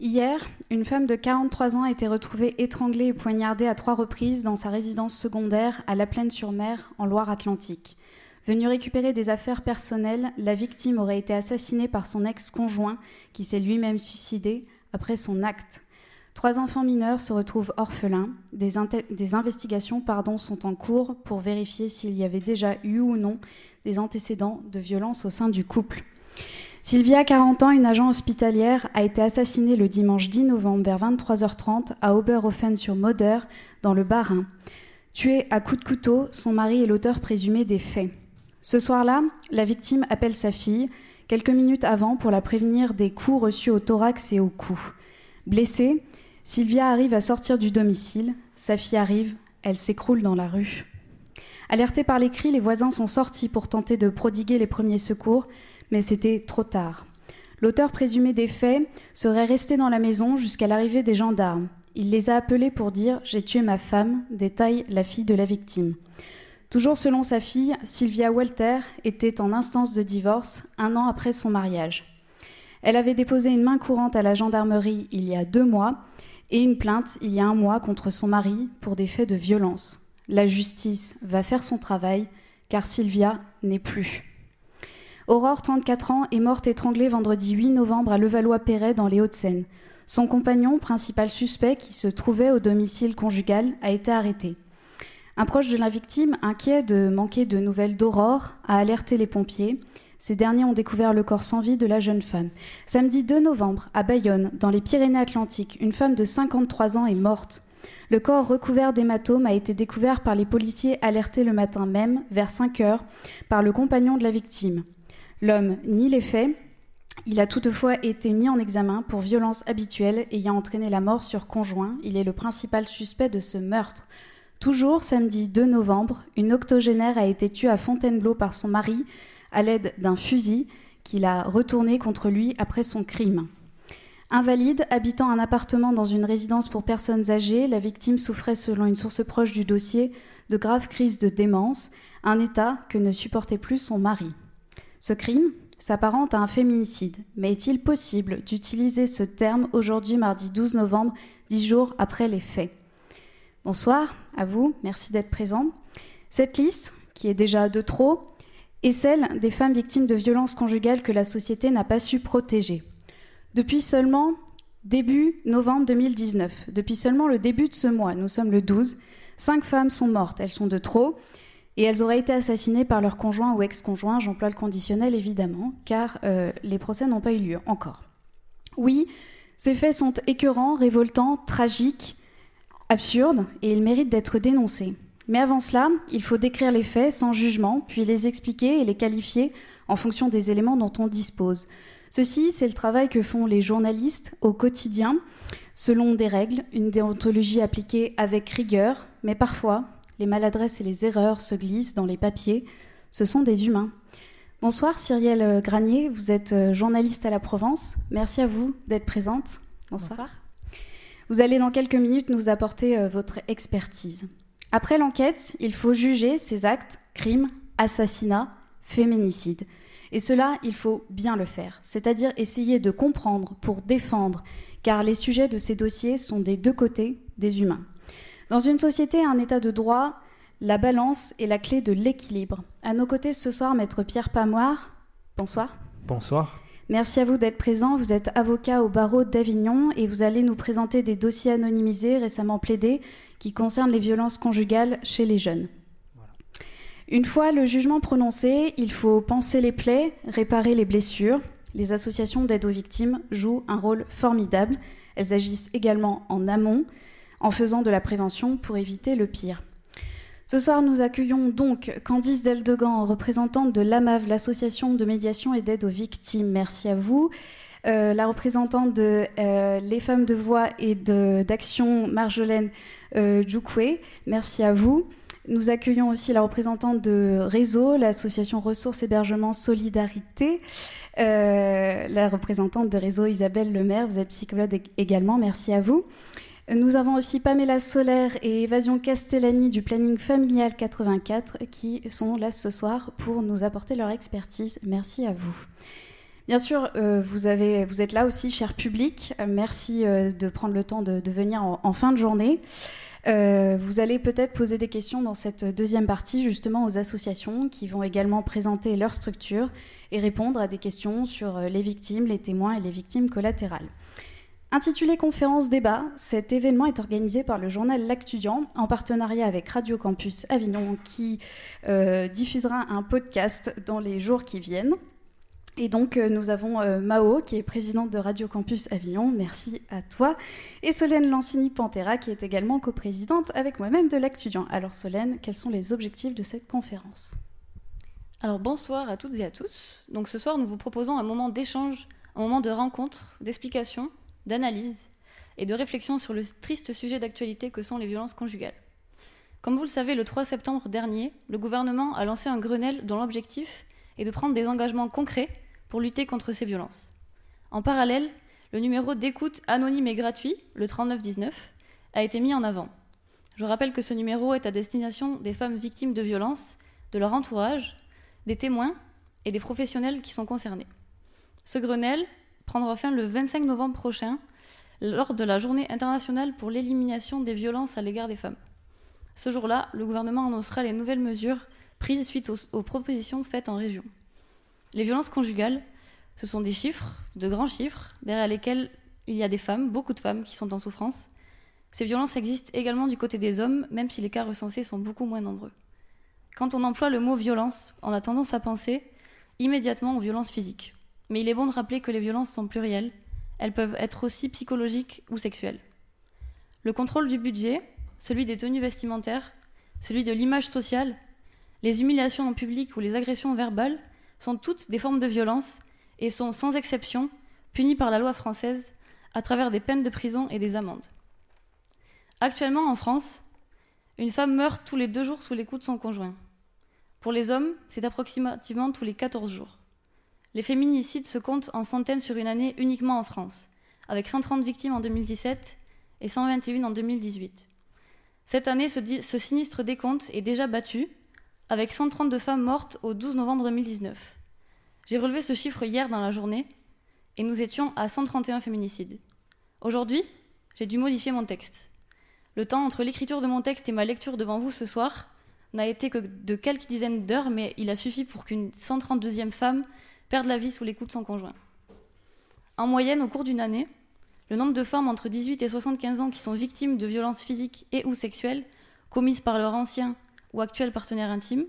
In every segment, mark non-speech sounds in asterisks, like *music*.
Hier, une femme de 43 ans a été retrouvée étranglée et poignardée à trois reprises dans sa résidence secondaire à La Plaine-sur-Mer, en Loire-Atlantique. Venue récupérer des affaires personnelles, la victime aurait été assassinée par son ex-conjoint, qui s'est lui-même suicidé après son acte. Trois enfants mineurs se retrouvent orphelins. Des, investigations sont en cours pour vérifier s'il y avait déjà eu ou non des antécédents de violence au sein du couple. Sylvia, 40 ans, une agent hospitalière, a été assassinée le dimanche 10 novembre vers 23h30 à Oberhofen-sur-Moder, dans le Bas-Rhin. Tuée à coups de couteau, son mari est l'auteur présumé des faits. Ce soir-là, la victime appelle sa fille, quelques minutes avant, pour la prévenir des coups reçus au thorax et au cou. Blessée, Sylvia arrive à sortir du domicile. Sa fille arrive, elle s'écroule dans la rue. Alertés par les cris, les voisins sont sortis pour tenter de prodiguer les premiers secours, mais c'était trop tard. L'auteur présumé des faits serait resté dans la maison jusqu'à l'arrivée des gendarmes. Il les a appelés pour dire J'ai tué ma femme, détaille la fille de la victime. Toujours selon sa fille, Sylvia Walter était en instance de divorce un an après son mariage. Elle avait déposé une main courante à la gendarmerie il y a deux mois et une plainte il y a un mois contre son mari pour des faits de violence. La justice va faire son travail car Sylvia n'est plus. Aurore, 34 ans, est morte étranglée vendredi 8 novembre à Levallois-Perret dans les Hauts-de-Seine. Son compagnon, principal suspect qui se trouvait au domicile conjugal, a été arrêté. Un proche de la victime, inquiet de manquer de nouvelles d'Aurore, a alerté les pompiers. Ces derniers ont découvert le corps sans vie de la jeune femme. Samedi 2 novembre, à Bayonne, dans les Pyrénées-Atlantiques, une femme de 53 ans est morte. Le corps recouvert d'hématomes a été découvert par les policiers alertés le matin même, vers 5 heures, par le compagnon de la victime. L'homme nie les faits. Il a toutefois été mis en examen pour violence habituelle ayant entraîné la mort sur conjoint. Il est le principal suspect de ce meurtre. Toujours samedi 2 novembre, une octogénaire a été tuée à Fontainebleau par son mari à l'aide d'un fusil qu'il a retourné contre lui après son crime. Invalide, habitant un appartement dans une résidence pour personnes âgées, la victime souffrait, selon une source proche du dossier, de graves crises de démence, un état que ne supportait plus son mari. Ce crime s'apparente à un féminicide, mais est-il possible d'utiliser ce terme aujourd'hui, mardi 12 novembre, dix jours après les faits? Bonsoir à vous, merci d'être présent. Cette liste, qui est déjà de trop, est celle des femmes victimes de violences conjugales que la société n'a pas su protéger. Depuis seulement début novembre 2019, depuis seulement le début de ce mois, nous sommes le 12, cinq femmes sont mortes, elles sont de trop, et elles auraient été assassinées par leur conjoint ou ex-conjoint, j'emploie le conditionnel évidemment, car euh, les procès n'ont pas eu lieu encore. Oui, ces faits sont écœurants, révoltants, tragiques, absurdes, et ils méritent d'être dénoncés. Mais avant cela, il faut décrire les faits sans jugement, puis les expliquer et les qualifier en fonction des éléments dont on dispose. Ceci, c'est le travail que font les journalistes au quotidien, selon des règles, une déontologie appliquée avec rigueur, mais parfois, les maladresses et les erreurs se glissent dans les papiers. Ce sont des humains. Bonsoir Cyrielle Granier, vous êtes euh, journaliste à la Provence. Merci à vous d'être présente. Bonsoir. Vous allez dans quelques minutes nous apporter euh, votre expertise. Après l'enquête, il faut juger ces actes, crimes, assassinats, féminicides. Et cela, il faut bien le faire, c'est-à-dire essayer de comprendre pour défendre, car les sujets de ces dossiers sont des deux côtés des humains. Dans une société, un état de droit, la balance est la clé de l'équilibre. À nos côtés ce soir, maître Pierre Pamoire. Bonsoir. Bonsoir. Merci à vous d'être présent. Vous êtes avocat au barreau d'Avignon et vous allez nous présenter des dossiers anonymisés récemment plaidés qui concernent les violences conjugales chez les jeunes. Une fois le jugement prononcé, il faut penser les plaies, réparer les blessures. Les associations d'aide aux victimes jouent un rôle formidable. Elles agissent également en amont en faisant de la prévention pour éviter le pire. Ce soir, nous accueillons donc Candice Deldegan, représentante de l'AMAV, l'association de médiation et d'aide aux victimes. Merci à vous. Euh, la représentante de euh, Les Femmes de Voix et d'Action Marjolaine euh, Merci à vous. Nous accueillons aussi la représentante de Réseau, l'association Ressources Hébergement Solidarité. Euh, la représentante de Réseau, Isabelle Lemaire. Vous êtes psychologue également. Merci à vous. Nous avons aussi Pamela Solaire et Évasion Castellani du planning familial 84 qui sont là ce soir pour nous apporter leur expertise. Merci à vous. Bien sûr, vous, avez, vous êtes là aussi, cher public. merci de prendre le temps de, venir en, fin de journée. vous allez peut-être poser des questions dans cette deuxième partie justement aux associations qui vont également présenter leur structure et répondre à des questions sur les victimes, les témoins et les victimes collatérales. Intitulé Conférence débat, cet événement est organisé par le journal L'Actudiant en partenariat avec Radio Campus Avignon qui euh, diffusera un podcast dans les jours qui viennent. Et donc euh, nous avons euh, Mao qui est présidente de Radio Campus Avignon, merci à toi, et Solène Lancini-Pantera qui est également coprésidente avec moi-même de l'Actudiant. Alors Solène, quels sont les objectifs de cette conférence? Alors bonsoir à toutes et à tous. Donc ce soir nous vous proposons un moment d'échange, un moment de rencontre, d'explication d'analyse et de réflexion sur le triste sujet d'actualité que sont les violences conjugales. Comme vous le savez, le 3 septembre dernier, le gouvernement a lancé un Grenelle dont l'objectif est de prendre des engagements concrets pour lutter contre ces violences. En parallèle, le numéro d'écoute anonyme et gratuit, le 3919, a été mis en avant. Je rappelle que ce numéro est à destination des femmes victimes de violences, de leur entourage, des témoins et des professionnels qui sont concernés. Ce Grenelle prendra fin le 25 novembre prochain lors de la journée internationale pour l'élimination des violences à l'égard des femmes. Ce jour-là, le gouvernement annoncera les nouvelles mesures prises suite aux, propositions faites en région. Les violences conjugales, ce sont des chiffres, de grands chiffres, derrière lesquels il y a des femmes, beaucoup de femmes qui sont en souffrance. Ces violences existent également du côté des hommes, même si les cas recensés sont beaucoup moins nombreux. Quand on emploie le mot violence, on a tendance à penser immédiatement aux violences physiques. Mais il est bon de rappeler que les violences sont plurielles, elles peuvent être aussi psychologiques ou sexuelles. Le contrôle du budget, celui des tenues vestimentaires, celui de l'image sociale, les humiliations en public ou les agressions verbales sont toutes des formes de violence et sont sans exception punies par la loi française à travers des peines de prison et des amendes. Actuellement en France, une femme meurt tous les deux jours sous les coups de son conjoint. Pour les hommes, c'est approximativement tous les 14 jours. Les féminicides se comptent en centaines sur une année uniquement en France, avec 130 victimes en 2017 et 121 en 2018. Cette année, ce, sinistre décompte est déjà battu, avec 132 femmes mortes au 12 novembre 2019. J'ai relevé ce chiffre hier dans la journée, et nous étions à 131 féminicides. Aujourd'hui, j'ai dû modifier mon texte. Le temps entre l'écriture de mon texte et ma lecture devant vous ce soir n'a été que de quelques dizaines d'heures, mais il a suffi pour qu'une 132e femme perdre la vie sous les coups de son conjoint. En moyenne, au cours d'une année, le nombre de femmes entre 18 et 75 ans qui sont victimes de violences physiques et ou sexuelles commises par leur ancien ou actuel partenaire intime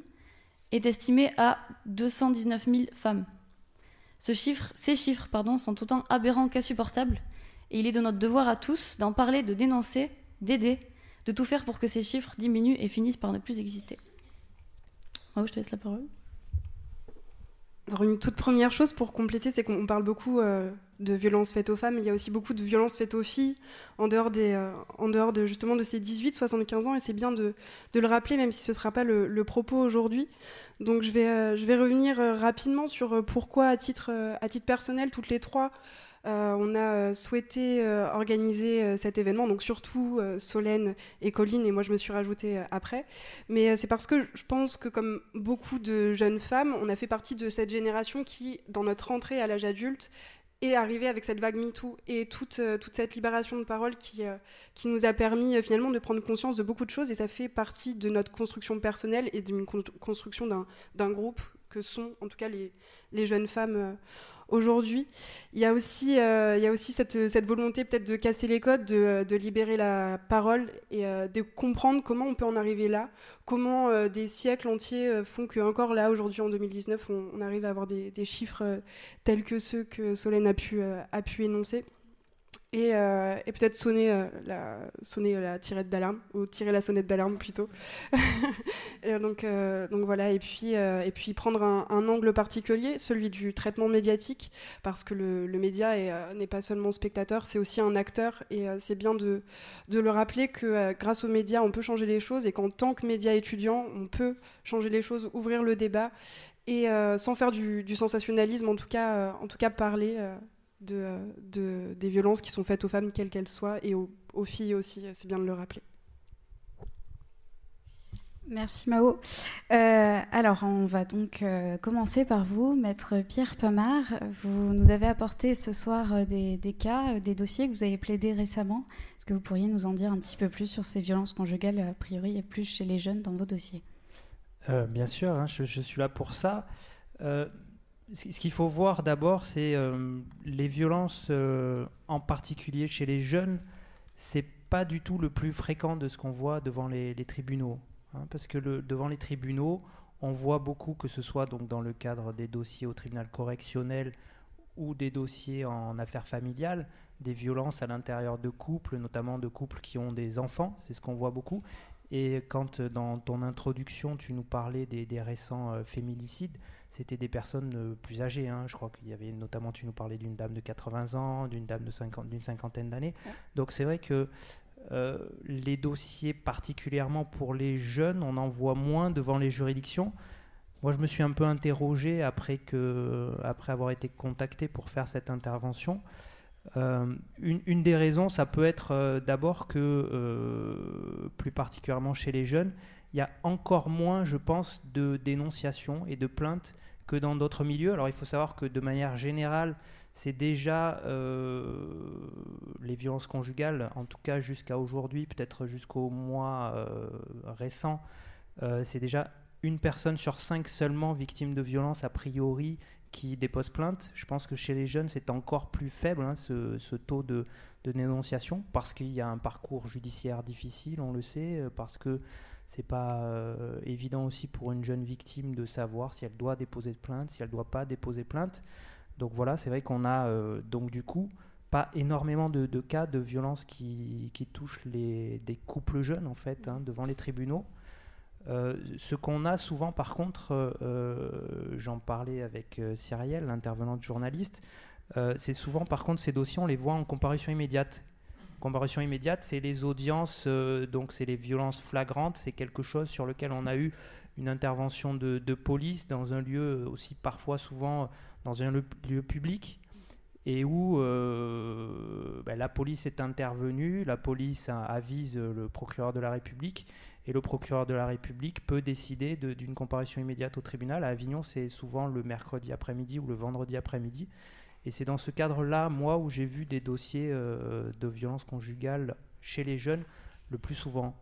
est estimé à 219 000 femmes. Ces chiffres pardon, sont autant aberrants qu'insupportables, et il est de notre devoir à tous d'en parler, de dénoncer, d'aider, de tout faire pour que ces chiffres diminuent et finissent par ne plus exister. Je te laisse la parole. Alors une toute première chose pour compléter, c'est qu'on parle beaucoup euh, de violences faites aux femmes, mais il y a aussi beaucoup de violences faites aux filles en dehors, des, euh, en dehors de justement de ces 18-75 ans, et c'est bien de, le rappeler, même si ce ne sera pas le, propos aujourd'hui. Donc je vais, euh, je vais revenir rapidement sur pourquoi, à titre, à titre personnel, toutes les trois, on a euh, souhaité euh, organiser cet événement, donc surtout Solène et Colline, et moi je me suis rajoutée après. Mais c'est parce que je pense que comme beaucoup de jeunes femmes, on a fait partie de cette génération qui, dans notre entrée à l'âge adulte, est arrivée avec cette vague MeToo et toute, toute cette libération de parole qui, qui nous a permis finalement de prendre conscience de beaucoup de choses et ça fait partie de notre construction personnelle et d'une construction d'un groupe que sont en tout cas les, les jeunes femmes aujourd'hui. Il y a aussi, euh, cette, volonté peut-être de casser les codes, de, libérer la parole et euh, de comprendre comment on peut en arriver là, comment euh, des siècles entiers font que encore là, aujourd'hui en 2019, on, on, arrive à avoir des, chiffres tels que ceux que Solène a pu énoncer. Euh, et, peut-être sonner, euh, la, sonner la tirette d'alarme, ou tirer la sonnette d'alarme plutôt. *laughs* donc, euh, voilà, et puis, prendre un, angle particulier, celui du traitement médiatique, parce que le, média n'est pas seulement spectateur, c'est aussi un acteur, et c'est bien de, de, le rappeler que grâce aux médias, on peut changer les choses, et qu'en tant que média étudiant, on peut changer les choses, ouvrir le débat, et sans faire du, du, sensationnalisme, en tout cas, en tout cas parler de, des violences qui sont faites aux femmes, quelles qu'elles soient, et aux, filles aussi, c'est bien de le rappeler. Merci Mao. Euh, alors, on va donc euh, commencer par vous, maître Pierre Pamard. Vous nous avez apporté ce soir euh, des, cas, des dossiers que vous avez plaidés récemment. Est-ce que vous pourriez nous en dire un petit peu plus sur ces violences conjugales, a priori, et plus chez les jeunes dans vos dossiers? Bien sûr, hein, je, suis là pour ça. Ce qu'il faut voir d'abord, c'est les violences, en particulier chez les jeunes, c'est pas du tout le plus fréquent de ce qu'on voit devant les tribunaux. Hein, parce que le, devant les tribunaux, on voit beaucoup, que ce soit donc dans le cadre des dossiers au tribunal correctionnel ou des dossiers en affaires familiales, des violences à l'intérieur de couples, notamment de couples qui ont des enfants, c'est ce qu'on voit beaucoup. Et quand euh, dans ton introduction, tu nous parlais des, récents euh, féminicides, c'était des personnes euh, plus âgées. Hein. Je crois qu'il y avait notamment, tu nous parlais d'une dame de 80 ans, d'une dame de 50, d'une cinquantaine d'années. Donc c'est vrai que euh, les dossiers, particulièrement pour les jeunes, on en voit moins devant les juridictions. Moi, je me suis un peu interrogé après, que, après avoir été contacté pour faire cette intervention. Euh, une, des raisons, ça peut être euh, d'abord que, plus particulièrement chez les jeunes, il y a encore moins, je pense, de dénonciations et de plaintes que dans d'autres milieux. Alors, il faut savoir que de manière générale, c'est déjà euh, les violences conjugales, en tout cas jusqu'à aujourd'hui, peut-être jusqu'au mois euh, récent, euh, c'est déjà une personne sur cinq seulement victime de violences a priori qui dépose plainte. Je pense que chez les jeunes, c'est encore plus faible hein, ce, taux de, dénonciation parce qu'il y a un parcours judiciaire difficile, on le sait, parce que c'est pas évident aussi pour une jeune victime de savoir si elle doit déposer plainte, si elle doit pas déposer plainte. Donc voilà, c'est vrai qu'on a euh, donc du coup pas énormément de, cas de violence qui, touchent les, des couples jeunes en fait hein, devant les tribunaux. Euh, ce qu'on a souvent, par contre, euh, j'en parlais avec Cyrielle, l'intervenante journaliste, c'est souvent, par contre, ces dossiers, on les voit en comparution immédiate. Comparution immédiate, c'est les audiences, donc c'est les violences flagrantes, c'est quelque chose sur lequel on a eu une intervention de, police dans un lieu aussi parfois souvent dans un lieu, public et où euh, ben, la police est intervenue, la police avise le procureur de la République, et le procureur de la République peut décider d'une comparution immédiate au tribunal. À Avignon, c'est souvent le mercredi après-midi ou le vendredi après-midi. Et c'est dans ce cadre-là, moi, où j'ai vu des dossiers euh, de violence conjugale chez les jeunes le plus souvent.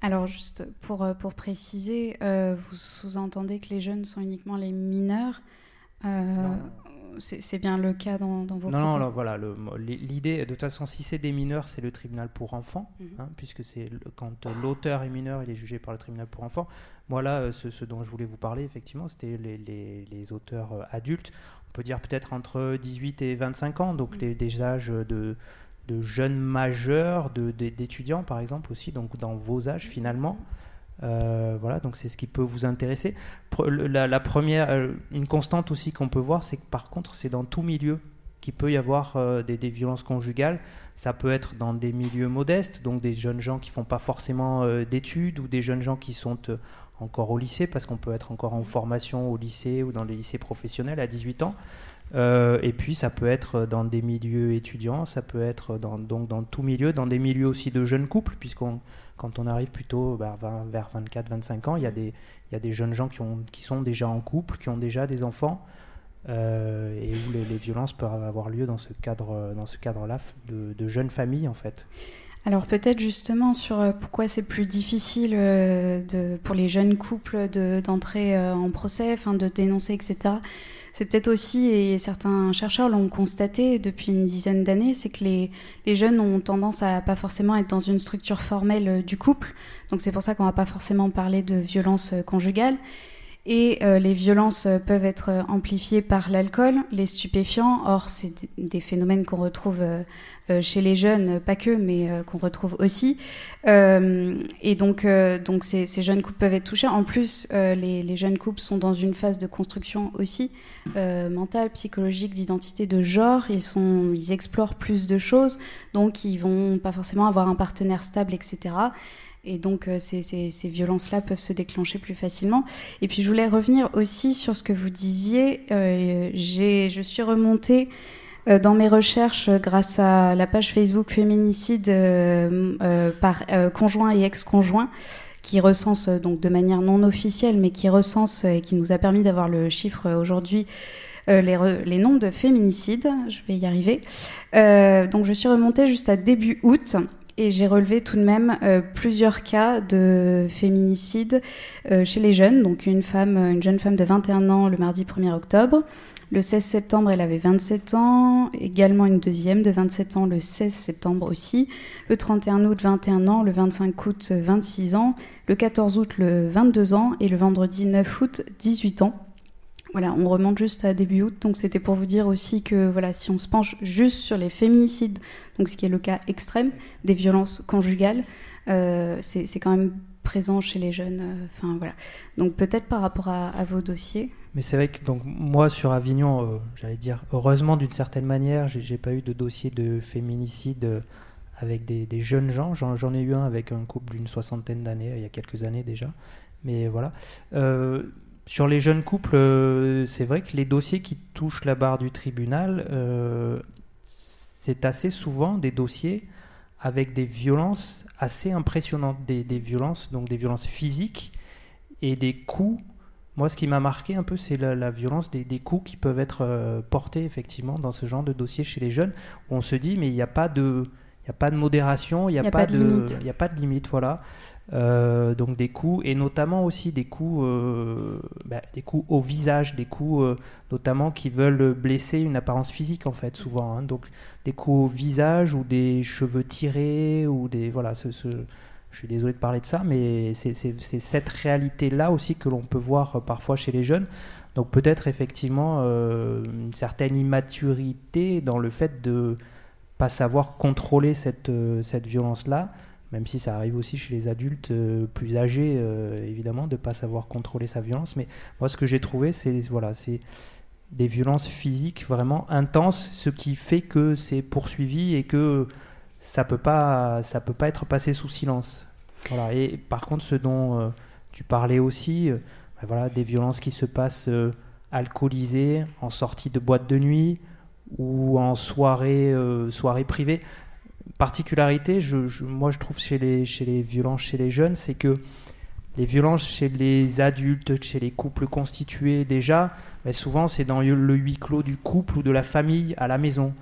Alors juste pour, euh, pour préciser, vous sous-entendez que les jeunes sont uniquement les mineurs euh, c'est bien le cas dans, vos Non, non, voilà. L'idée, de toute façon, si c'est des mineurs, c'est le tribunal pour enfants, mhm. hein, puisque c'est quand l'auteur est mineur, il est jugé par le tribunal pour enfants. Moi, là, euh, ce, dont je voulais vous parler, effectivement, c'était les, auteurs euh, adultes. On peut dire peut-être entre 18 et 25 ans, donc mhm. des âges de, de jeunes majeurs, d'étudiants, par exemple, aussi, donc dans vos âges, finalement. Euh, voilà, donc c'est ce qui peut vous intéresser. La, première, euh, une constante aussi qu'on peut voir, c'est que par contre, c'est dans tout milieu qu'il peut y avoir euh, des, violences conjugales. Ça peut être dans des milieux modestes, donc des jeunes gens qui font pas forcément d'études ou des jeunes gens qui sont encore au lycée, parce qu'on peut être encore en formation au lycée ou dans les lycées professionnels à 18 ans. et puis ça peut être dans des milieux étudiants, ça peut être dans, donc dans tout milieu, dans des milieux aussi de jeunes couples, puisqu'on quand on arrive plutôt vers, vers 24-25 ans, il y, a des, il y a des jeunes gens qui, ont, qui sont déjà en couple, qui ont déjà des enfants, euh, et où les, violences peuvent avoir lieu dans ce cadre, cadre-là de, de, jeunes familles en fait. Alors peut-être justement sur euh, pourquoi c'est plus difficile euh, pour les jeunes couples d'entrer en procès, enfin de dénoncer, etc. C'est peut-être aussi, et certains chercheurs l'ont constaté depuis une dizaine d'années, c'est que les, les, jeunes ont tendance à pas forcément être dans une structure formelle euh, du couple. Donc c'est pour ça qu'on va pas forcément parler de violence euh, conjugale. Et euh, les violences peuvent être amplifiées par l'alcool, les stupéfiants. Or, c'est des phénomènes qu'on retrouve euh, chez les jeunes, pas que, mais euh, qu'on retrouve aussi. Euh, et donc, donc ces, jeunes couples peuvent être touchés. En plus, les, jeunes couples sont dans une phase de construction aussi mentale, psychologique, d'identité, de genre. Ils, sont, ils explorent plus de choses, donc ils vont pas forcément avoir un partenaire stable, etc. Et donc, ces, ces, violences-là peuvent se déclencher plus facilement. Et puis, je voulais revenir aussi sur ce que vous disiez. Euh, je suis remontée euh, dans mes recherches, euh, grâce à la page Facebook Féminicide euh, par conjoint et ex-conjoint, qui recense donc de manière non officielle, mais qui recense et qui nous a permis d'avoir le chiffre aujourd'hui. les, les, nombres de féminicides, je vais y arriver. donc je suis remontée juste à début août et j'ai relevé tout de même plusieurs cas de féminicide chez les jeunes. Donc une femme, une jeune femme de 21 ans le mardi 1er octobre, le 16 septembre, elle avait 27 ans, également une deuxième de 27 ans le 16 septembre aussi. Le 31 août, 21 ans, le 25 août, 26 ans, le 14 août, le 22 ans et le vendredi 9 août, 18 ans. Voilà, on remonte juste à début août, donc c'était pour vous dire aussi que voilà, si on se penche juste sur les féminicides, donc ce qui est le cas extrême des violences conjugales, euh, c'est quand même présent chez les jeunes. Euh, enfin voilà. Donc peut-être par rapport à, vos dossiers. Mais c'est vrai que donc, moi, sur Avignon, euh, j'allais dire, heureusement d'une certaine manière, j'ai pas eu de dossier de féminicide avec des, jeunes gens. J'en ai eu un avec un couple d'une soixantaine d'années, il y a quelques années déjà. Mais voilà. Euh, sur les jeunes couples, c'est vrai que les dossiers qui touchent la barre du tribunal, c'est assez souvent des dossiers avec des violences assez impressionnantes, des, des, violences, donc des violences physiques et des coups moi, ce qui m'a marqué un peu, c'est la, violence des, coups qui peuvent être euh, portés effectivement dans ce genre de dossier chez les jeunes, où on se dit, mais il n'y a pas de, il a pas de modération, il n'y a, pas, de, limite. il a pas de limite, voilà. Euh, donc des coups et notamment aussi des coups, euh, bah, des coups au visage, des coups notamment qui veulent blesser une apparence physique en fait souvent. Hein. donc des coups au visage ou des cheveux tirés ou des voilà je suis désolé de parler de ça, mais c'est cette réalité-là aussi que l'on peut voir euh, parfois chez les jeunes. Donc peut-être effectivement euh, une certaine immaturité dans le fait de pas savoir contrôler cette, euh, cette violence-là, même si ça arrive aussi chez les adultes plus âgés, évidemment, de ne pas savoir contrôler sa violence. Mais moi, ce que j'ai trouvé, c'est voilà, des violences physiques vraiment intenses, ce qui fait que c'est poursuivi et que ça peut pas peut pas être passé sous silence. Et par contre, ce dont euh, tu parlais aussi, euh, ben voilà, des violences qui se passent euh, alcoolisées, en sortie de boîte de nuit ou en soirée, soirée privée. Particularité, moi je trouve chez les, violences chez les jeunes, c'est que les violences chez les adultes, chez les couples constitués déjà, ben souvent c'est dans le huis clos du couple ou de la famille à la maison.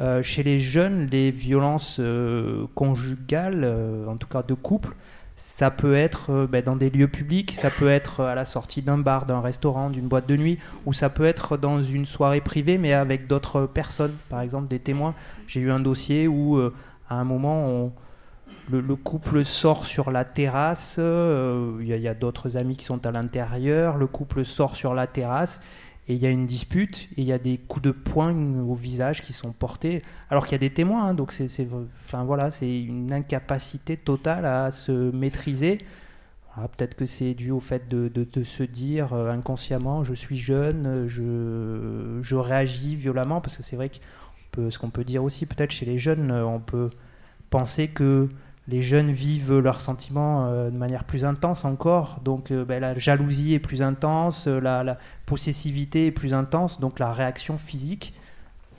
Euh, chez les jeunes, les violences euh, conjugales, euh, en tout cas de couple, ça peut être ben, dans des lieux publics, ça peut être à la sortie d'un bar, d'un restaurant, d'une boîte de nuit, ou ça peut être dans une soirée privée, mais avec d'autres personnes, par exemple des témoins. J'ai eu un dossier où, à un moment, le, couple sort sur la terrasse, il y a d'autres amis qui sont à l'intérieur, le couple sort sur la terrasse et il y a une dispute et il y a des coups de poing au visage qui sont portés alors qu'il y a des témoins hein, donc c'est enfin voilà une incapacité totale à se maîtriser. Peut-être que c'est dû au fait de, de, se dire euh, inconsciemment je suis jeune je, je réagis violemment parce que c'est vrai que ce qu'on peut dire aussi peut-être chez les jeunes euh, on peut penser que les jeunes vivent leurs sentiments euh, de manière plus intense encore. Donc euh, ben, la jalousie est plus intense, euh, la, possessivité est plus intense, donc la réaction physique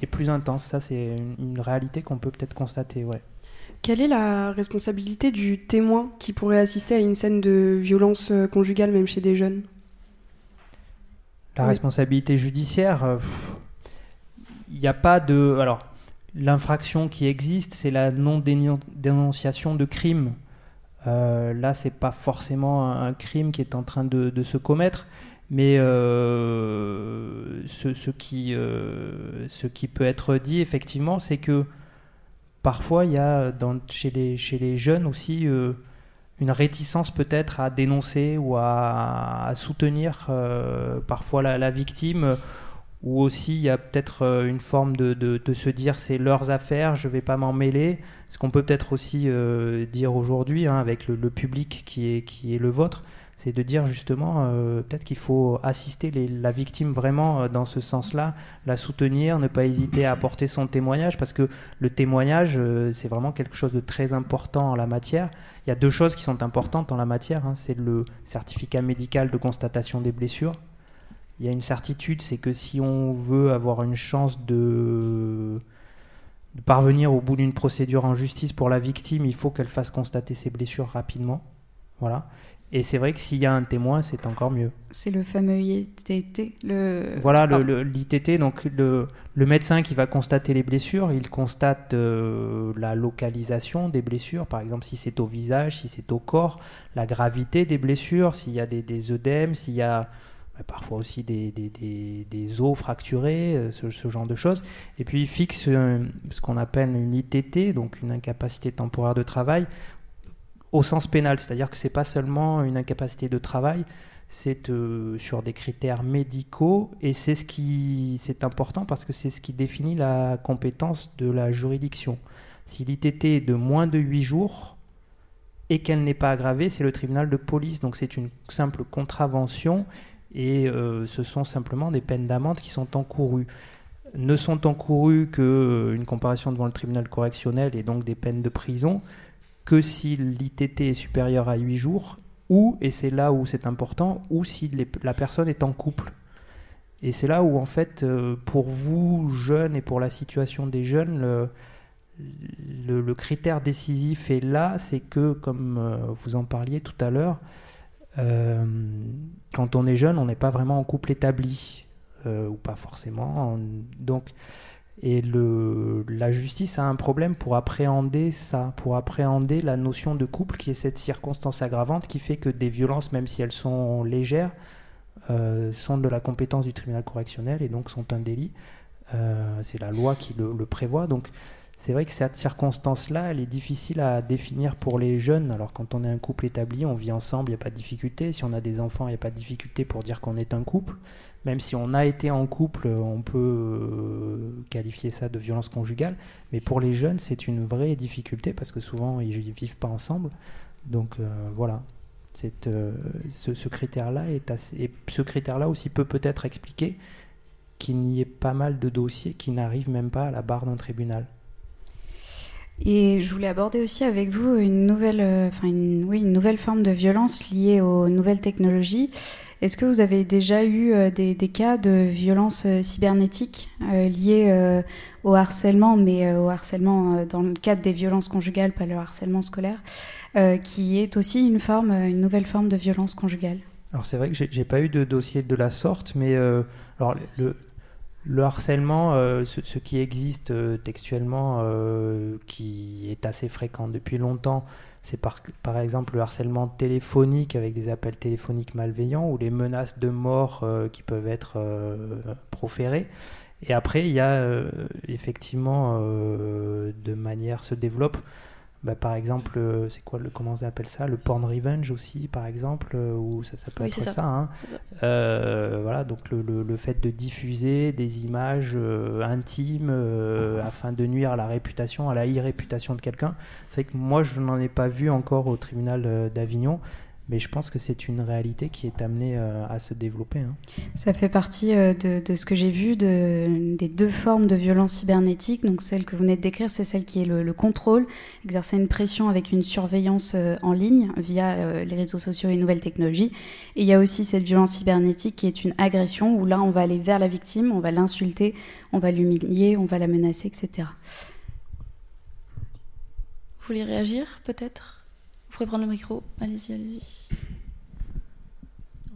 est plus intense. Ça, c'est une, réalité qu'on peut peut-être constater. Ouais. Quelle est la responsabilité du témoin qui pourrait assister à une scène de violence conjugale, même chez des jeunes? La responsabilité judiciaire, il n'y a pas de... Alors, l'infraction qui existe, c'est la non-dénonciation de crime. Euh, là, c'est pas forcément un, crime qui est en train de, se commettre, mais euh, ce, qui, euh, ce qui peut être dit effectivement, c'est que parfois il y a chez, les, jeunes aussi une réticence peut-être à dénoncer ou à, soutenir parfois la victime ou aussi il y a peut-être euh, une forme de, se dire c'est leurs affaires, je ne vais pas m'en mêler. Ce qu'on peut peut-être aussi euh, dire aujourd'hui hein, avec le, public qui est, qui est le vôtre, c'est de dire justement euh, peut-être qu'il faut assister la victime vraiment dans ce sens-là, la soutenir, ne pas hésiter à apporter son témoignage parce que le témoignage c'est vraiment quelque chose de très important en la matière. Il y a deux choses qui sont importantes en la matière, hein. c'est le certificat médical de constatation des blessures il y a une certitude, c'est que si on veut avoir une chance de, parvenir au bout d'une procédure en justice pour la victime, il faut qu'elle fasse constater ses blessures rapidement. Voilà. Et c'est vrai que s'il y a un témoin, c'est encore mieux. C'est le fameux ITT. Le... Voilà, l'ITT, donc le, le, médecin qui va constater les blessures, il constate euh, la localisation des blessures, par exemple si c'est au visage, si c'est au corps, la gravité des blessures, s'il y a des, des œdèmes, s'il y a parfois aussi des, os fracturés, euh, ce, ce, genre de choses. Et puis il fixe euh, ce qu'on appelle une ITT, donc une incapacité temporaire de travail, au sens pénal, c'est-à-dire que c'est pas seulement une incapacité de travail, c'est euh, sur des critères médicaux et c'est ce qui c'est important parce que c'est ce qui définit la compétence de la juridiction. Si l'ITT est de moins de 8 jours et qu'elle n'est pas aggravée, c'est le tribunal de police. Donc c'est une simple contravention et euh, ce sont simplement des peines d'amende qui sont encourues. Ne sont encourues qu'une euh, comparation devant le tribunal correctionnel et donc des peines de prison que si l'ITT est supérieur à 8 jours, ou, et c'est là où c'est important, ou si la personne est en couple. Et c'est là où, en fait, euh, pour vous, jeunes, et pour la situation des jeunes, le, critère décisif est là, c'est que, comme vous en parliez tout à l'heure, euh, quand on est jeune, on n'est pas vraiment en couple établi, ou pas forcément. donc, et le, la justice a un problème pour appréhender ça, pour appréhender la notion de couple qui est cette circonstance aggravante qui fait que des violences, même si elles sont légères, euh, sont de la compétence du tribunal correctionnel et donc sont un délit. Euh, c'est la loi qui le, le prévoit. Donc c'est vrai que cette circonstance-là, elle est difficile à définir pour les jeunes. Alors quand on est un couple établi, on vit ensemble, il n'y a pas de difficulté. Si on a des enfants, il n'y a pas de difficulté pour dire qu'on est un couple. Même si on a été en couple, on peut euh, qualifier ça de violence conjugale. Mais pour les jeunes, c'est une vraie difficulté parce que souvent, ils ne vivent pas ensemble. Donc euh, voilà, euh, ce, critère-là ce critère-là aussi peut peut-être expliquer qu'il n'y ait pas mal de dossiers qui n'arrivent même pas à la barre d'un tribunal. Et je voulais aborder aussi avec vous une nouvelle, enfin oui, une nouvelle forme de violence liée aux nouvelles technologies. Est-ce que vous avez déjà eu euh, des, cas de violence euh, cybernétique euh, liées au harcèlement, mais au harcèlement dans le cadre des violences conjugales, pas le harcèlement scolaire, qui est aussi une forme, une nouvelle forme de violence conjugale? Alors c'est vrai que j'ai pas eu de dossier de la sorte, mais alors le, le harcèlement, ce, ce, qui existe textuellement, qui est assez fréquent depuis longtemps, c'est par, exemple le harcèlement téléphonique avec des appels téléphoniques malveillants ou les menaces de mort euh, qui peuvent être euh, proférées. Et après, il y a euh, effectivement, de manière se développe bah, par exemple, euh, c'est quoi le comment on appelle ça? Le porn revenge aussi, par exemple, euh, ou ça, ça peut être ça. hein. Euh, voilà, donc le, le, fait de diffuser des images intimes afin de nuire à la réputation, à la irréputation de quelqu'un. C'est vrai que moi, je n'en ai pas vu encore au tribunal d'Avignon mais je pense que c'est une réalité qui est amenée euh, à se développer. Hein. Ça fait partie euh, de, ce que j'ai vu de, des deux formes de violence cybernétique. Donc celle que vous venez de décrire, c'est celle qui est le, contrôle, exercer une pression avec une surveillance euh, en ligne via les réseaux sociaux et les nouvelles technologies. Et il y a aussi cette violence cybernétique qui est une agression où là on va aller vers la victime, on va l'insulter, on va l'humilier, on va la menacer, etc. Vous voulez réagir peut-être? Pourrez prendre le micro. Allez-y, allez-y.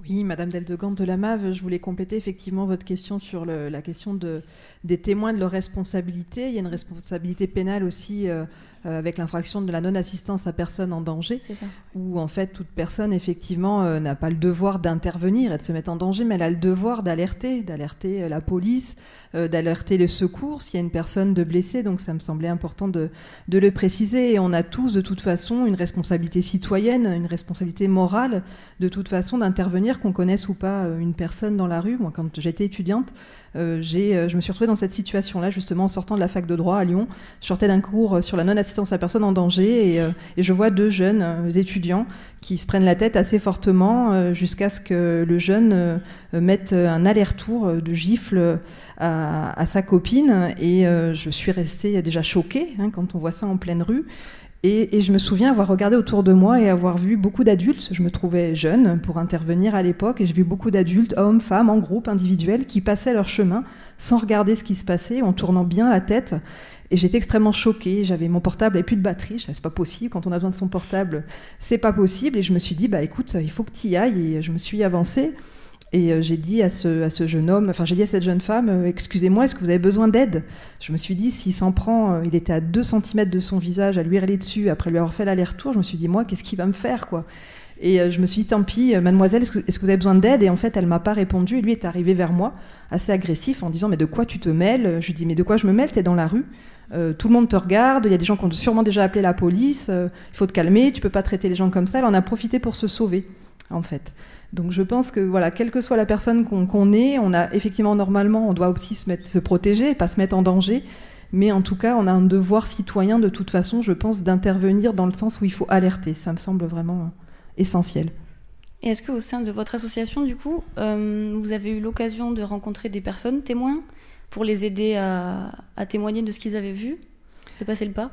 Oui, Madame Deldegante de la MAV, je voulais compléter effectivement votre question sur la question de, des témoins de leur responsabilité. Il y a une responsabilité pénale aussi euh, euh, avec l'infraction de la non-assistance à personne en danger, ça. où en fait toute personne effectivement euh, n'a pas le devoir d'intervenir et de se mettre en danger, mais elle a le devoir d'alerter, d'alerter la police, d'alerter le secours s'il y a une personne de blessée. Donc ça me semblait important de, de, le préciser. Et on a tous de toute façon une responsabilité citoyenne, une responsabilité morale de toute façon d'intervenir, qu'on connaisse ou pas une personne dans la rue. Moi, quand j'étais étudiante, euh, euh, je me suis retrouvée dans cette situation-là, justement, en sortant de la fac de droit à Lyon. Je sortais d'un cours sur la non-assistance à personne en danger et, euh, et, je vois deux jeunes étudiants qui se prennent la tête assez fortement jusqu'à ce que le jeune mette un aller-retour de gifle à, sa copine. Et je suis restée déjà choquée hein, quand on voit ça en pleine rue. Et, je me souviens avoir regardé autour de moi et avoir vu beaucoup d'adultes. Je me trouvais jeune pour intervenir à l'époque et j'ai vu beaucoup d'adultes, hommes, femmes, en groupe, individuels, qui passaient leur chemin sans regarder ce qui se passait, en tournant bien la tête. Et j'étais extrêmement choquée. J'avais mon portable et plus de batterie. Je c'est pas possible. Quand on a besoin de son portable, c'est pas possible. Et je me suis dit, bah écoute, il faut que tu y ailles. Et je me suis avancée. Et euh, j'ai dit à ce, jeune homme, enfin j'ai dit à cette jeune femme, euh, excusez-moi, est-ce que vous avez besoin d'aide? Je me suis dit, s'il s'en prend, euh, il était à 2 cm de son visage, à lui hurler dessus, après lui avoir fait l'aller-retour, je me suis dit, moi, qu'est-ce qu'il va me faire quoi? Et je me suis dit, tant pis, mademoiselle, est-ce que, est que, vous avez besoin d'aide? Et en fait, elle m'a pas répondu, et lui est arrivé vers moi, assez agressif, en disant, mais de quoi tu te mêles? Je lui dis, mais de quoi je me mêle? T'es dans la rue. Tout le monde te regarde, il y a des gens qui ont sûrement déjà appelé la police, il faut te calmer, tu peux pas traiter les gens comme ça. Elle en a profité pour se sauver, en fait. Donc je pense que voilà, quelle que soit la personne qu'on est, on a effectivement normalement, on doit aussi se, mettre, se protéger, pas se mettre en danger. Mais en tout cas, on a un devoir citoyen de toute façon, je pense, d'intervenir dans le sens où il faut alerter. Ça me semble vraiment essentiel. Et est-ce qu'au sein de votre association, du coup, euh, vous avez eu l'occasion de rencontrer des personnes témoins pour les aider à témoigner de ce qu'ils avaient vu?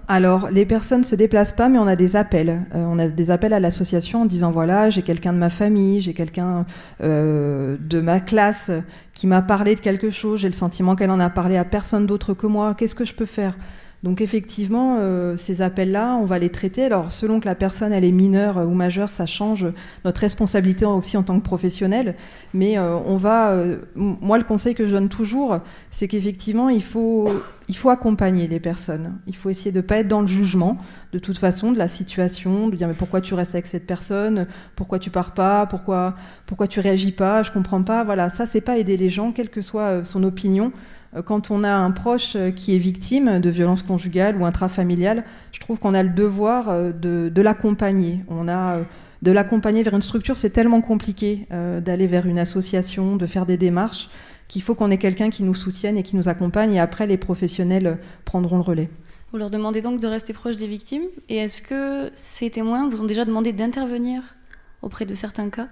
Alors, les personnes ne se déplacent pas, mais on a des appels. Euh, on a des appels à l'association en disant voilà, j'ai quelqu'un de ma famille, j'ai quelqu'un euh, de ma classe qui m'a parlé de quelque chose, j'ai le sentiment qu'elle en a parlé à personne d'autre que moi, qu'est-ce que je peux faire? Donc effectivement, euh, ces appels-là, on va les traiter. Alors selon que la personne elle est mineure ou majeure, ça change notre responsabilité aussi en tant que professionnel. Mais euh, on va, euh, moi le conseil que je donne toujours, c'est qu'effectivement il faut, il faut accompagner les personnes. Il faut essayer de ne pas être dans le jugement de toute façon de la situation, de dire mais pourquoi tu restes avec cette personne, pourquoi tu pars pas, pourquoi, pourquoi tu réagis pas, je comprends pas. Voilà, ça c'est pas aider les gens, quelle que soit son opinion. Euh, quand on a un proche euh, qui est victime de violences conjugales ou intrafamiliales, je trouve qu'on a le devoir euh, de, l'accompagner. On a de l'accompagner vers une structure, c'est tellement compliqué d'aller vers une association, de faire des démarches, qu'il faut qu'on ait quelqu'un qui nous soutienne et qui nous accompagne, et après les professionnels prendront le relais. Vous leur demandez donc de rester proche des victimes, et est-ce que ces témoins vous ont déjà demandé d'intervenir auprès de certains cas,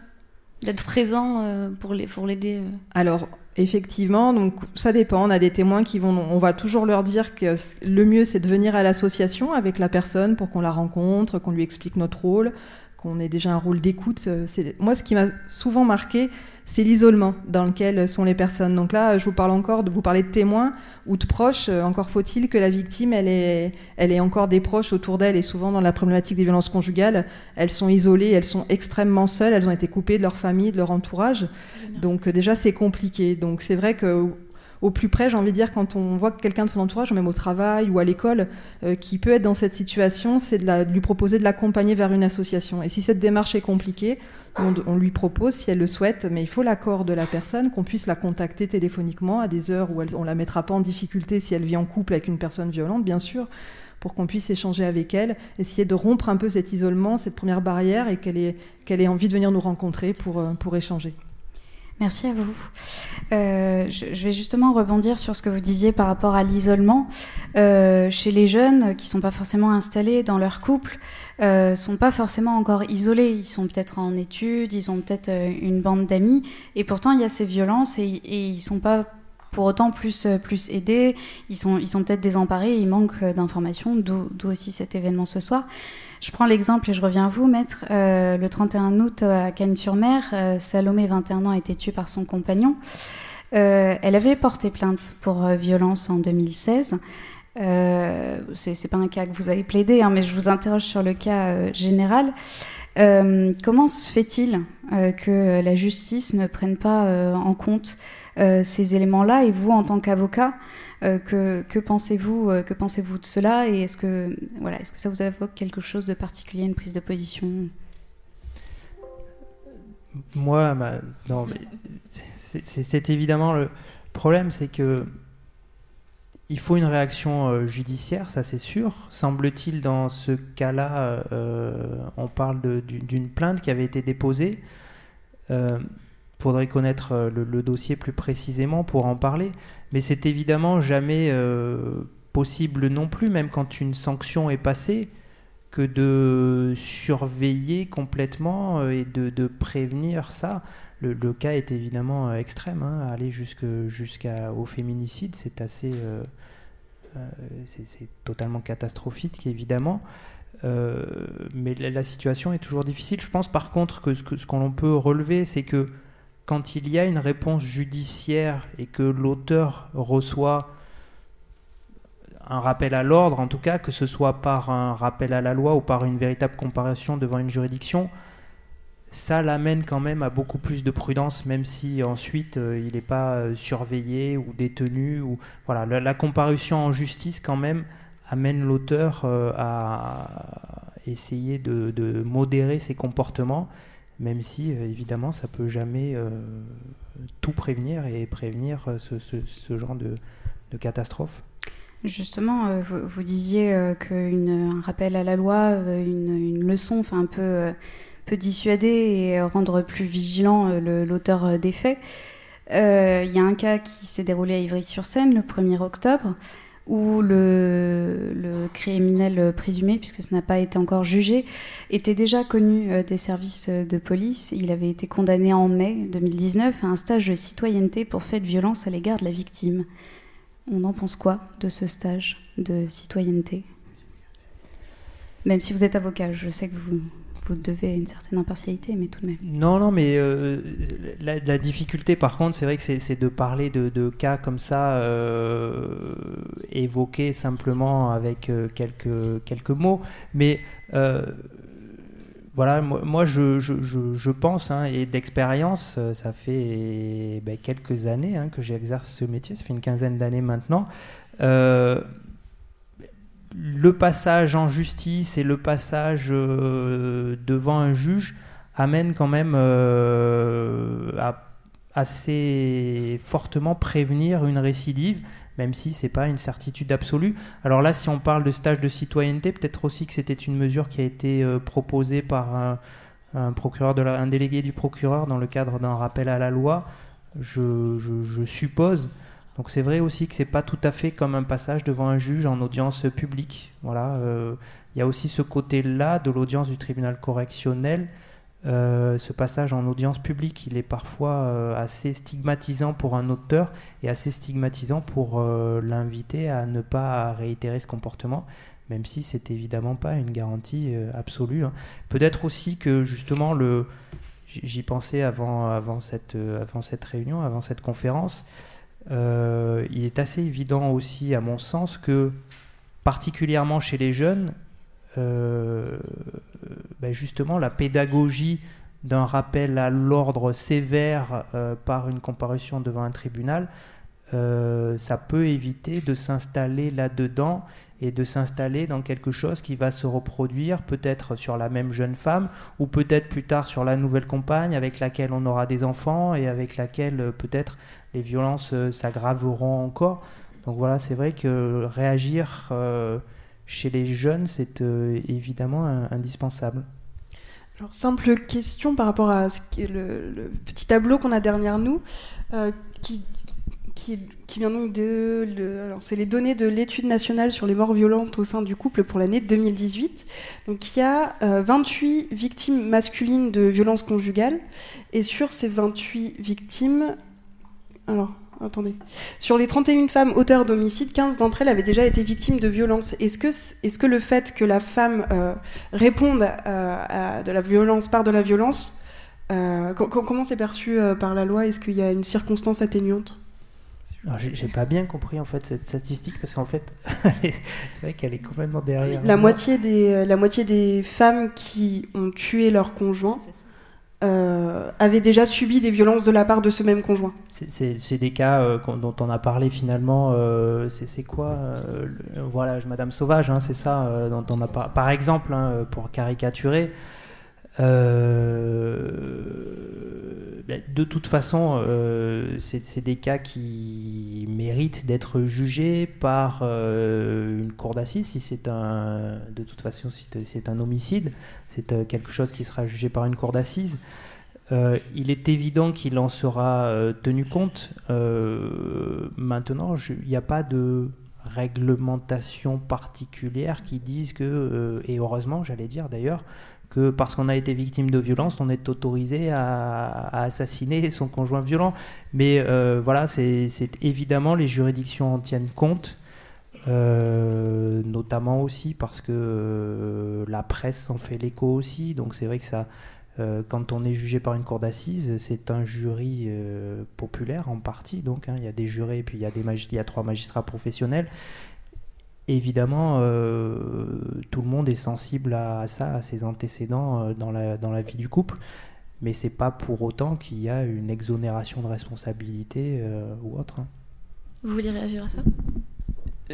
d'être présents pour l'aider Alors, Effectivement, donc ça dépend. On a des témoins qui vont, on va toujours leur dire que le mieux c'est de venir à l'association avec la personne pour qu'on la rencontre, qu'on lui explique notre rôle, qu'on ait déjà un rôle d'écoute. Moi, ce qui m'a souvent marqué, c'est l'isolement dans lequel sont les personnes. Donc là, je vous parle encore de vous parler de témoins ou de proches. Euh, encore faut-il que la victime, elle ait, elle ait encore des proches autour d'elle. Et souvent, dans la problématique des violences conjugales, elles sont isolées, elles sont extrêmement seules, elles ont été coupées de leur famille, de leur entourage. Donc euh, déjà, c'est compliqué. Donc c'est vrai que au plus près, j'ai envie de dire, quand on voit quelqu'un de son entourage, même au travail ou à l'école, euh, qui peut être dans cette situation, c'est de, lui proposer de l'accompagner vers une association. Et si cette démarche est compliquée, on, lui propose, si elle le souhaite, mais il faut l'accord de la personne, qu'on puisse la contacter téléphoniquement à des heures où on la mettra pas en difficulté si elle vit en couple avec une personne violente, bien sûr, pour qu'on puisse échanger avec elle, essayer de rompre un peu cet isolement, cette première barrière, et qu'elle ait, envie de venir nous rencontrer pour, euh, pour échanger. Merci à vous. Euh, je, vais justement rebondir sur ce que vous disiez par rapport à l'isolement. Euh, chez les jeunes qui ne sont pas forcément installés dans leur couple, euh, sont pas forcément encore isolés. Ils sont peut-être en études, ils ont peut-être euh, une bande d'amis, et pourtant il y a ces violences et, et ils sont pas pour autant plus, plus aidés. Ils sont, ils sont peut-être désemparés, ils manquent d'informations, d'où aussi cet événement ce soir. Je prends l'exemple et je reviens à vous, maître. Euh, le 31 août à Cannes-sur-Mer, euh, Salomé, 21 ans, a été tuée par son compagnon. Euh, elle avait porté plainte pour violence en 2016. Euh, c'est pas un cas que vous avez plaidé, hein, mais je vous interroge sur le cas général. comment se fait-il que la justice ne prenne pas en compte ces éléments-là? Et vous, en tant qu'avocat, euh, que, pensez-vous euh, que pensez-vous de cela et est-ce que voilà est-ce que ça vous évoque quelque chose de particulier, une prise de position? Moi, non, c'est évidemment le problème, c'est que il faut une réaction euh, judiciaire, ça c'est sûr. Semble-t-il, dans ce cas-là, on parle d'une plainte qui avait été déposée. Faudrait connaître le, dossier plus précisément pour en parler. Mais c'est évidemment jamais euh, possible non plus, même quand une sanction est passée, que de surveiller complètement euh, et de, prévenir ça. Le, cas est évidemment euh, extrême. Hein. Aller jusqu'au féminicide, c'est assez. c'est totalement catastrophique, évidemment. mais la, situation est toujours difficile. Je pense par contre que ce qu'on peut relever, c'est que quand il y a une réponse judiciaire et que l'auteur reçoit un rappel à l'ordre, en tout cas, que ce soit par un rappel à la loi ou par une véritable comparaison devant une juridiction, ça l'amène quand même à beaucoup plus de prudence, même si ensuite euh, il n'est pas euh, surveillé ou détenu. Voilà, la, comparution en justice quand même amène l'auteur euh, à essayer de, modérer ses comportements, même si évidemment ça peut jamais tout prévenir et prévenir ce, genre de, catastrophe. Justement, vous, disiez qu'un rappel à la loi, une, leçon, enfin un peu peut dissuader et rendre plus vigilant euh, l'auteur euh, des faits. Euh, il y a un cas qui s'est déroulé à Ivry-sur-Seine le 1er octobre où le, criminel présumé, puisque ce n'a pas été encore jugé, était déjà connu des services de police. Il avait été condamné en mai 2019 à un stage de citoyenneté pour fait de violence à l'égard de la victime. On en pense quoi de ce stage de citoyenneté? Même si vous êtes avocat, je sais que vous, vous devez une certaine impartialité, mais tout de même. Non, non, mais euh, la, difficulté, par contre, c'est vrai que c'est de parler de, cas comme ça, euh, simplement avec euh, quelques, quelques mots. Mais voilà, moi, je, je, je, pense, hein, et d'expérience, ça fait ben, quelques années hein, que j'exerce ce métier, ça fait une quinzaine d'années maintenant le passage en justice et le passage euh, devant un juge amène quand même euh, à assez fortement prévenir une récidive, même si ce n'est pas une certitude absolue. Alors là, si on parle de stage de citoyenneté, peut-être aussi que c'était une mesure qui a été euh, proposée par un délégué du procureur dans le cadre d'un rappel à la loi, je suppose. Donc c'est vrai aussi que c'est pas tout à fait comme un passage devant un juge en audience publique. Voilà, euh, il y a aussi ce côté-là de l'audience du tribunal correctionnel. Euh, ce passage en audience publique, il est parfois euh, assez stigmatisant pour un auteur et assez stigmatisant pour l'invité à ne pas réitérer ce comportement, même si c'est évidemment pas une garantie absolue. Hein. Peut-être aussi que justement le, j'y pensais avant, avant, cette, avant cette réunion, avant cette conférence. Euh, il est assez évident aussi, à mon sens, que particulièrement chez les jeunes, euh, ben justement, la pédagogie d'un rappel à l'ordre sévère euh, par une comparution devant un tribunal, ça peut éviter de s'installer là-dedans et de s'installer dans quelque chose qui va se reproduire peut-être sur la même jeune femme ou peut-être plus tard sur la nouvelle compagne avec laquelle on aura des enfants et avec laquelle peut-être les violences euh, s'aggraveront encore. Donc voilà, c'est vrai que réagir euh, chez les jeunes, c'est euh, évidemment indispensable. Alors, simple question par rapport à ce le, petit tableau qu'on a derrière nous, qui, qui, vient donc de. alors, c'est les données de l'étude nationale sur les morts violentes au sein du couple pour l'année 2018. Donc, il y a 28 victimes masculines de violences conjugales. Et sur ces 28 victimes, alors, attendez. Sur les 31 femmes auteurs d'homicide, 15 d'entre elles avaient déjà été victimes de violences. Est-ce que, est que le fait que la femme euh, réponde euh, à de la violence par de la violence, euh, comment c'est perçu par la loi? Est-ce qu'il y a une circonstance atténuante? J'ai pas bien compris en fait cette statistique parce qu'en fait *laughs* c'est vrai qu'elle est complètement derrière. La moitié, des, la moitié des femmes qui ont tué leur conjoint euh, avait déjà subi des violences de la part de ce même conjoint. C'est des cas euh, dont on a parlé finalement. Euh, c'est quoi Voilà, Madame Sauvage, hein, c'est ça dont on a par, par exemple, hein, pour caricaturer. Ben, de toute façon, c'est des cas qui méritent d'être jugés par une cour d'assises si c'est un, de toute façon, si c'est un homicide c'est euh, quelque chose qui sera jugé par une cour d'assises. Euh, il est évident qu'il en sera euh, tenu compte. maintenant, il n'y a pas de réglementation particulière qui dise que, et heureusement j'allais dire d'ailleurs, que parce qu'on a été victime de violence, on est autorisé à, assassiner son conjoint violent. Mais voilà, c'est évidemment les juridictions en tiennent compte. Euh, notamment aussi parce que euh, la presse en fait l'écho aussi. Donc c'est vrai que ça, euh, quand on est jugé par une cour d'assises, c'est un jury populaire en partie. Donc hein. il y a des jurés et puis il y a trois magistrats professionnels. Évidemment, tout le monde est sensible à, ça, à ses antécédents dans, la, dans la vie du couple mais c'est pas pour autant qu'il y a une exonération de responsabilité ou autre. Hein. Vous voulez réagir à ça?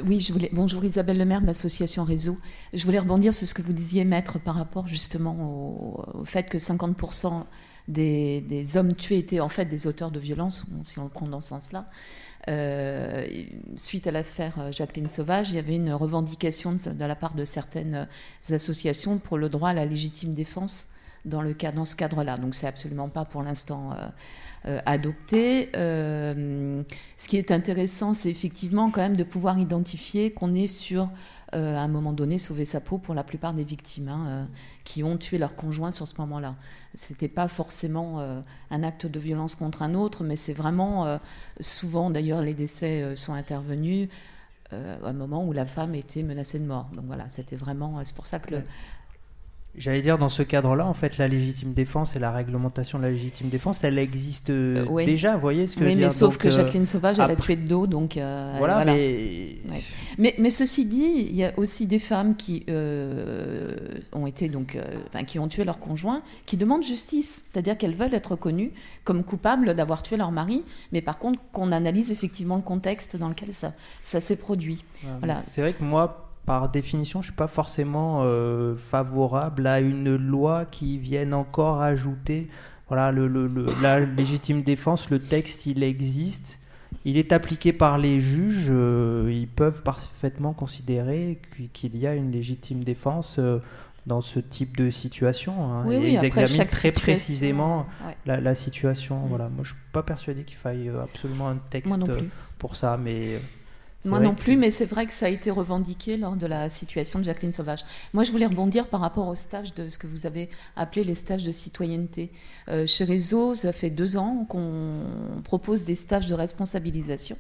Oui, je voulais... bonjour Isabelle Lemaire de l'association Réseau. Je voulais rebondir sur ce que vous disiez, maître, par rapport justement au, fait que 50% des, hommes tués étaient en fait des auteurs de violences, si on le prend dans ce sens-là. Euh, suite à l'affaire Jacqueline Sauvage, il y avait une revendication de, la part de certaines associations pour le droit à la légitime défense dans, le dans ce cadre-là. Donc c'est absolument pas pour l'instant euh, euh, adopté. Euh, ce qui est intéressant, c'est effectivement quand même de pouvoir identifier qu'on est sur, euh, à un moment donné, sauver sa peau pour la plupart des victimes hein, qui ont tué leur conjoint sur ce moment-là. C'était pas forcément un acte de violence contre un autre, mais c'est vraiment souvent, d'ailleurs, les décès sont intervenus à un moment où la femme était menacée de mort. Donc voilà, c'était vraiment. C'est pour ça que le, J'allais dire, dans ce cadre-là, en fait, la légitime défense et la réglementation de la légitime défense, elle existe euh, euh, déjà, vous voyez ce que oui, je veux mais sauf que euh, Jacqueline Sauvage, elle a tué de dos, donc... voilà, Mais... mais... mais... ceci dit, il y a aussi des femmes qui ont été, donc... Enfin, qui ont tué leur conjoint, qui demandent justice, c'est-à-dire qu'elles veulent être reconnues comme coupables d'avoir tué leur mari, mais par contre, qu'on analyse effectivement le contexte dans lequel ça, ça s'est produit. voilà. C'est vrai que moi, par définition, je ne suis pas forcément euh, favorable à une loi qui vienne encore ajouter. Voilà, le, la légitime défense, le texte, il existe. Il est appliqué par les juges. Euh, ils peuvent parfaitement considérer qu'il y a une légitime défense euh, dans ce type de situation. Hein, oui, ils examinent très précisément la, situation. Voilà. Moi, je ne suis pas persuadé qu'il faille absolument un texte pour ça, mais moi non plus, mais c'est vrai que ça a été revendiqué lors de la situation de Jacqueline Sauvage. Moi, je voulais rebondir par rapport au stage de ce que vous avez appelé les stages de citoyenneté. Euh, chez Réseau, ça fait deux ans qu'on propose des stages de responsabilisation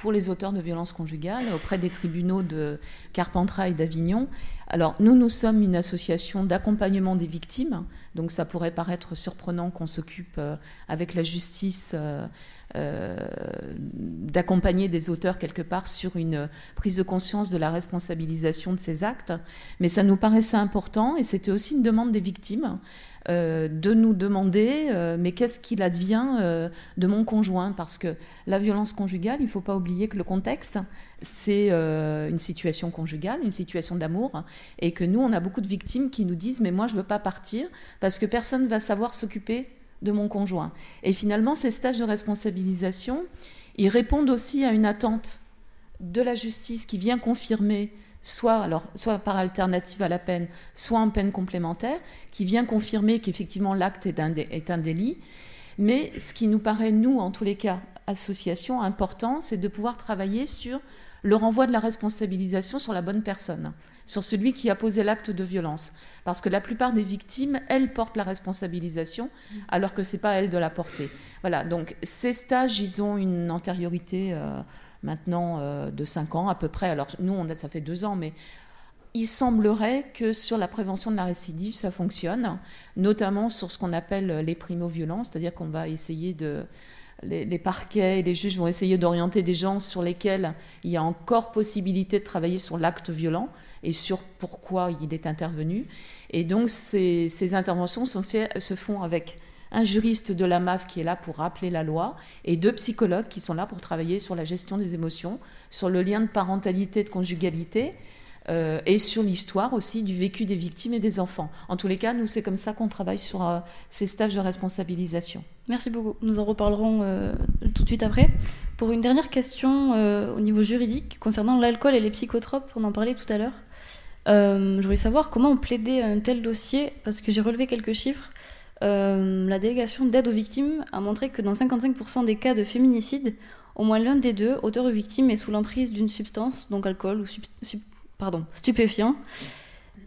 pour les auteurs de violences conjugales auprès des tribunaux de Carpentras et d'Avignon. Alors, nous, nous sommes une association d'accompagnement des victimes, donc ça pourrait paraître surprenant qu'on s'occupe euh, avec la justice. Euh, euh, d'accompagner des auteurs quelque part sur une prise de conscience de la responsabilisation de ces actes. Mais ça nous paraissait important et c'était aussi une demande des victimes. Euh, de nous demander euh, mais qu'est-ce qu'il advient de mon conjoint? Parce que la violence conjugale il ne faut pas oublier que le contexte c'est une situation conjugale une situation d'amour et que nous on a beaucoup de victimes qui nous disent mais moi je veux pas partir parce que personne ne va savoir s'occuper de mon conjoint. Et finalement, ces stages de responsabilisation, ils répondent aussi à une attente de la justice qui vient confirmer, soit, alors, soit par alternative à la peine, soit en peine complémentaire, qui vient confirmer qu'effectivement l'acte est un, délit. Mais ce qui nous paraît, nous, en tous les cas, association, important, c'est de pouvoir travailler sur le renvoi de la responsabilisation sur la bonne personne sur celui qui a posé l'acte de violence. Parce que la plupart des victimes, elles portent la responsabilisation, alors que ce n'est pas elles de la porter. Voilà, donc ces stages, ils ont une antériorité euh, maintenant euh, de 5 ans à peu près. Alors nous, ça fait 2 ans, mais il semblerait que sur la prévention de la récidive, ça fonctionne, notamment sur ce qu'on appelle les primo-violences, c'est-à-dire qu'on va essayer de les, parquets et les juges vont essayer d'orienter des gens sur lesquels il y a encore possibilité de travailler sur l'acte violent et sur pourquoi il est intervenu. Et donc ces, interventions se font avec un juriste de la MAF qui est là pour rappeler la loi et deux psychologues qui sont là pour travailler sur la gestion des émotions, sur le lien de parentalité, de conjugalité. Euh, et sur l'histoire aussi du vécu des victimes et des enfants. En tous les cas, nous, c'est comme ça qu'on travaille sur euh, ces stages de responsabilisation. Merci beaucoup. Nous en reparlerons euh, tout de suite après. Pour une dernière question au niveau juridique concernant l'alcool et les psychotropes, on en parlait tout à l'heure. Je voulais savoir comment on plaidait un tel dossier, parce que j'ai relevé quelques chiffres. Euh, la délégation d'aide aux victimes a montré que dans 55% des cas de féminicide, au moins l'un des deux, auteur ou victime, est sous l'emprise d'une substance, donc alcool ou stupéfiant.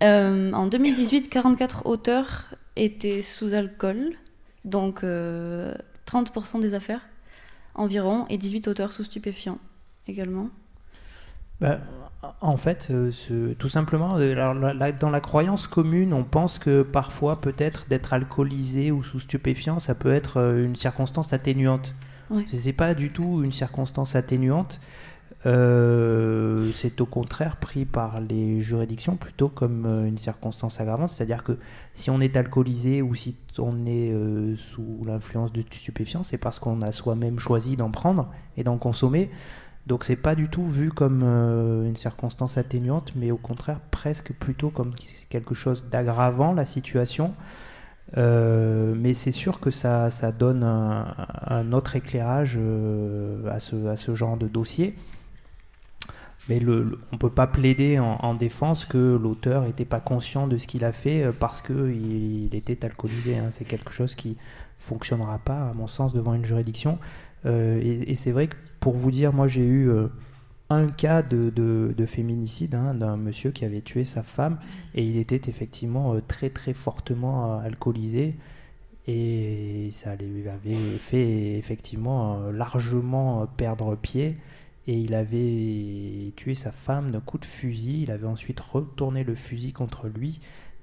Euh, en 2018, 44 auteurs étaient sous alcool, donc 30% des affaires environ, et 18 auteurs sous stupéfiants également. bah, En fait, tout simplement, dans la croyance commune, on pense que parfois, peut-être, d'être alcoolisé ou sous stupéfiant, ça peut être une circonstance atténuante. Ce n'est pas du tout une circonstance atténuante. Euh, c'est au contraire pris par les juridictions plutôt comme euh, une circonstance aggravante. C'est-à-dire que si on est alcoolisé ou si on est euh, sous l'influence de stupéfiants, c'est parce qu'on a soi-même choisi d'en prendre et d'en consommer. Donc c'est pas du tout vu comme une circonstance atténuante, mais au contraire presque plutôt comme quelque chose d'aggravant la situation. mais c'est sûr que ça, ça donne un, autre éclairage à, ce, à, ce, genre de dossier. Mais on ne peut pas plaider en, défense que l'auteur n'était pas conscient de ce qu'il a fait euh, parce qu'il il était alcoolisé. Hein. C'est quelque chose qui fonctionnera pas, à mon sens, devant une juridiction. Euh, et, c'est vrai que pour vous dire, moi j'ai eu euh, un cas de, féminicide hein, d'un monsieur qui avait tué sa femme et il était effectivement très très fortement alcoolisé et ça lui avait fait effectivement largement perdre pied et il avait tué sa femme d'un coup de fusil. Il avait ensuite retourné le fusil contre lui,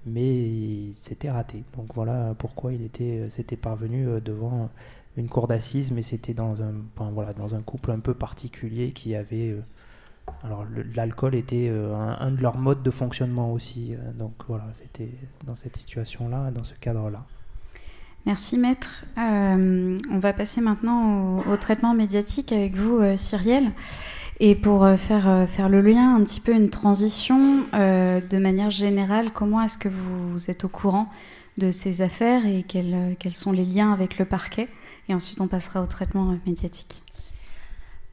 mais c'était raté. Donc voilà pourquoi il était, euh, s'était parvenu euh, devant une cour d'assises, mais c'était dans un, voilà, dans un couple un peu particulier qui avait. Euh, alors l'alcool était un, de leurs modes de fonctionnement aussi. donc voilà, c'était dans cette situation-là, dans ce cadre-là. Merci maître. Euh, on va passer maintenant au, traitement médiatique avec vous, euh, Cyrielle. Et pour euh, faire, faire le lien, un petit peu une transition, de manière générale, comment est-ce que vous, êtes au courant de ces affaires et quels, quels, sont les liens avec le parquet? Et ensuite, on passera au traitement médiatique.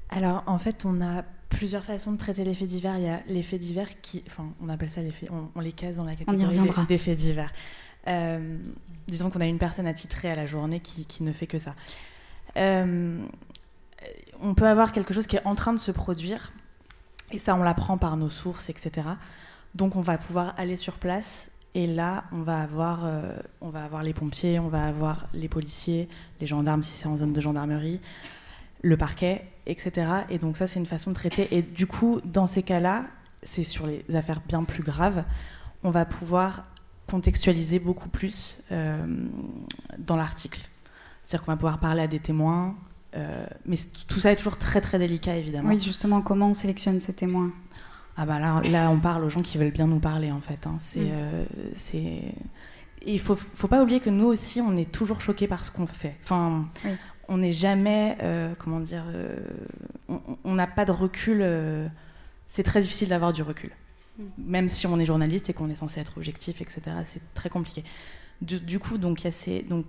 Alors, en fait, on a plusieurs façons de traiter les faits divers. Il y a les faits divers qui, enfin, on appelle ça les faits, on, les case dans la catégorie des, faits divers disons qu'on a une personne attitrée à la journée qui, ne fait que ça. Euh, on peut avoir quelque chose qui est en train de se produire, et ça, on l'apprend par nos sources, etc. Donc, on va pouvoir aller sur place, et là, on va avoir, euh, on va avoir les pompiers, on va avoir les policiers, les gendarmes si c'est en zone de gendarmerie, le parquet, etc. Et donc, ça, c'est une façon de traiter. Et du coup, dans ces cas-là, c'est sur les affaires bien plus graves, on va pouvoir contextualiser beaucoup plus euh, dans l'article. C'est-à-dire qu'on va pouvoir parler à des témoins, euh, mais tout ça est toujours très très délicat évidemment. Oui, justement, comment on sélectionne ces témoins? Ah bah là, là, on parle aux gens qui veulent bien nous parler en fait. Hein. C'est, mm. euh, c'est... il faut, faut pas oublier que nous aussi, on est toujours choqués par ce qu'on fait. Enfin, on n'est jamais, comment dire, on n'a pas de recul. c'est très difficile d'avoir du recul. Même si on est journaliste et qu'on est censé être objectif, etc., c'est très compliqué. Du, coup, donc, y a ces, donc,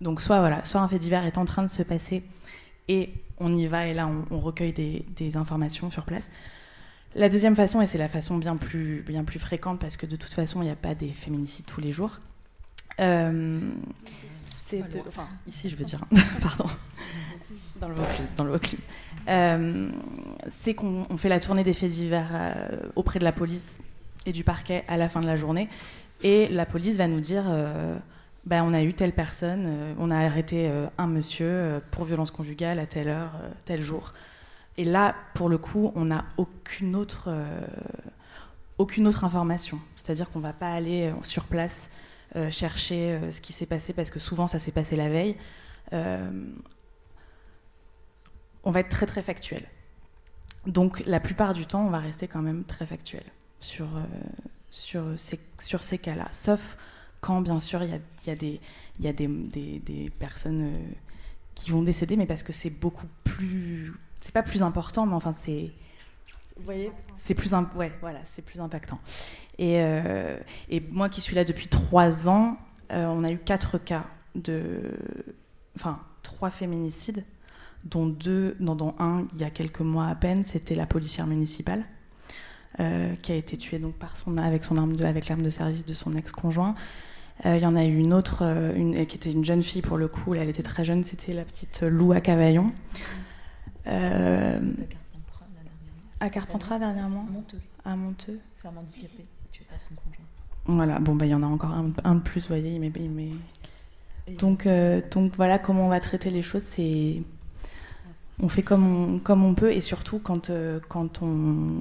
donc soit, voilà, soit un fait divers est en train de se passer et on y va et là, on, recueille des, informations sur place. La deuxième façon, et c'est la façon bien plus, bien plus fréquente parce que de toute façon, il n'y a pas des féminicides tous les jours. Euh, c'est enfin, ici, je veux dire, *laughs* pardon, dans le Vaucluse, dans le Vaucluse. Euh, c'est qu'on fait la tournée des faits divers euh, auprès de la police et du parquet à la fin de la journée. Et la police va nous dire bah, on a eu telle personne, on a arrêté un monsieur pour violence conjugale à telle heure, tel jour. Et là, pour le coup, on n'a aucune autre, aucune autre information. C'est-à-dire qu'on ne va pas aller sur place chercher ce qui s'est passé parce que souvent ça s'est passé la veille on va être très très factuel. Donc la plupart du temps, on va rester quand même très factuel sur, euh, sur ces, sur ces cas-là. Sauf quand, bien sûr, il y a, y a, des, y a des, des, personnes euh, qui vont décéder, mais parce que c'est beaucoup plus... C'est pas plus important, mais enfin, c'est... Vous voyez C'est plus, ouais, voilà, c'est plus impactant. Et, euh, et, moi qui suis là depuis trois ans, on a eu quatre cas de... Enfin, trois féminicides dont deux, dont, un il y a quelques mois à peine, c'était la policière municipale. Euh, qui a été tuée donc par son, avec son arme de, avec l'arme de service de son ex-conjoint. Euh, il y en a eu une autre, euh, une, qui était une jeune fille pour le coup, elle était très jeune, c'était la petite Lou à Cavaillon. À Carpentras dernièrement À Monteux. Femme handicapée, si tu pas son conjoint. Voilà, bon, bah, il y en a encore un, de plus, vous voyez. Il met, Donc, donc voilà comment on va traiter les choses, c'est on fait comme on, comme on peut et surtout quand, quand on,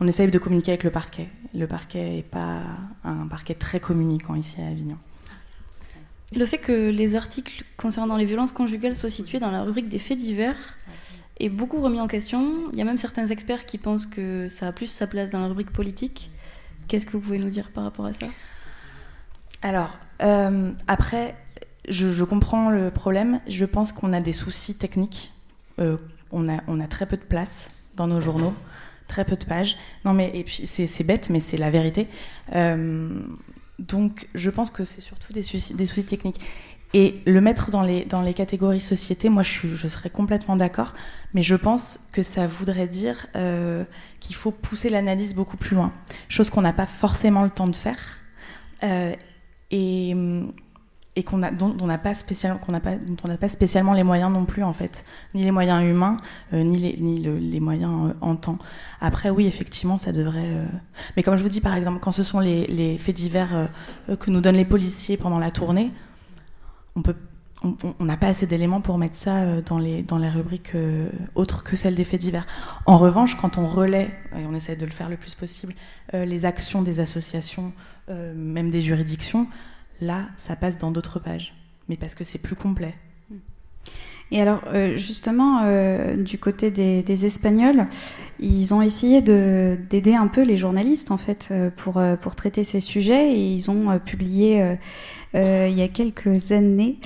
on essaye de communiquer avec le parquet. Le parquet n'est pas un parquet très communicant ici à Avignon. Le fait que les articles concernant les violences conjugales soient situés dans la rubrique des faits divers est beaucoup remis en question. Il y a même certains experts qui pensent que ça a plus sa place dans la rubrique politique. Qu'est-ce que vous pouvez nous dire par rapport à ça? Alors, euh, après, je, comprends le problème. Je pense qu'on a des soucis techniques. Euh, on, a, on a très peu de place dans nos journaux, très peu de pages. Non, mais et puis c'est bête, mais c'est la vérité. Euh, donc, je pense que c'est surtout des soucis, des soucis techniques. Et le mettre dans les, dans les catégories société, moi je, serais complètement d'accord, mais je pense que ça voudrait dire euh, qu'il faut pousser l'analyse beaucoup plus loin, chose qu'on n'a pas forcément le temps de faire. Euh, et, et qu'on a, dont, on n'a pas, spécialement, qu'on n'a pas, dont on n'a pas spécialement les moyens non plus en fait, ni les moyens humains, euh, ni, les, ni les moyens en temps. Après oui, effectivement, ça devrait... Mais comme je vous dis par exemple, quand ce sont les faits divers que nous donnent les policiers pendant la tournée, on n'a pas assez d'éléments pour mettre ça euh, dans les, dans les rubriques euh, autres que celles des faits divers. En revanche, quand on relaie, et on essaie de le faire le plus possible, euh, les actions des associations, même des juridictions, là, ça passe dans d'autres pages. Mais parce que c'est plus complet. Et alors, justement, du côté des, Espagnols, ils ont essayé d'aider un peu les journalistes, en fait, pour traiter ces sujets, et ils ont publié euh, il y a quelques années,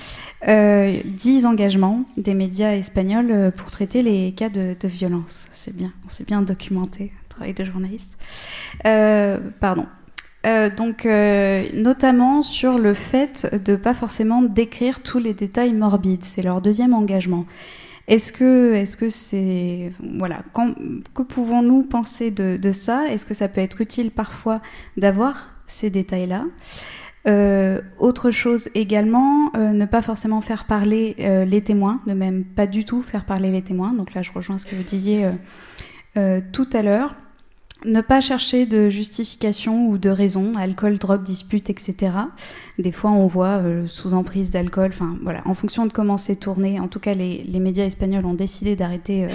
euh, 10 engagements des médias espagnols euh, pour traiter les cas de, violence. C'est bien, c'est bien documenté, travail de journaliste. Euh, pardon. donc, notamment sur le fait de pas forcément décrire tous les détails morbides. C'est leur deuxième engagement. Est-ce que, est-ce que c'est, voilà, que pouvons-nous penser de ça? Est-ce que ça peut être utile parfois d'avoir ces détails-là? Euh, autre chose également, euh, ne pas forcément faire parler euh, les témoins, ne même pas du tout faire parler les témoins. Donc là, je rejoins ce que vous disiez tout à l'heure. Ne pas chercher de justification ou de raison, alcool, drogue, dispute, etc. Des fois, on voit sous emprise d'alcool, enfin voilà, en fonction de comment c'est tourné. En tout cas, les, les, médias espagnols ont décidé d'arrêter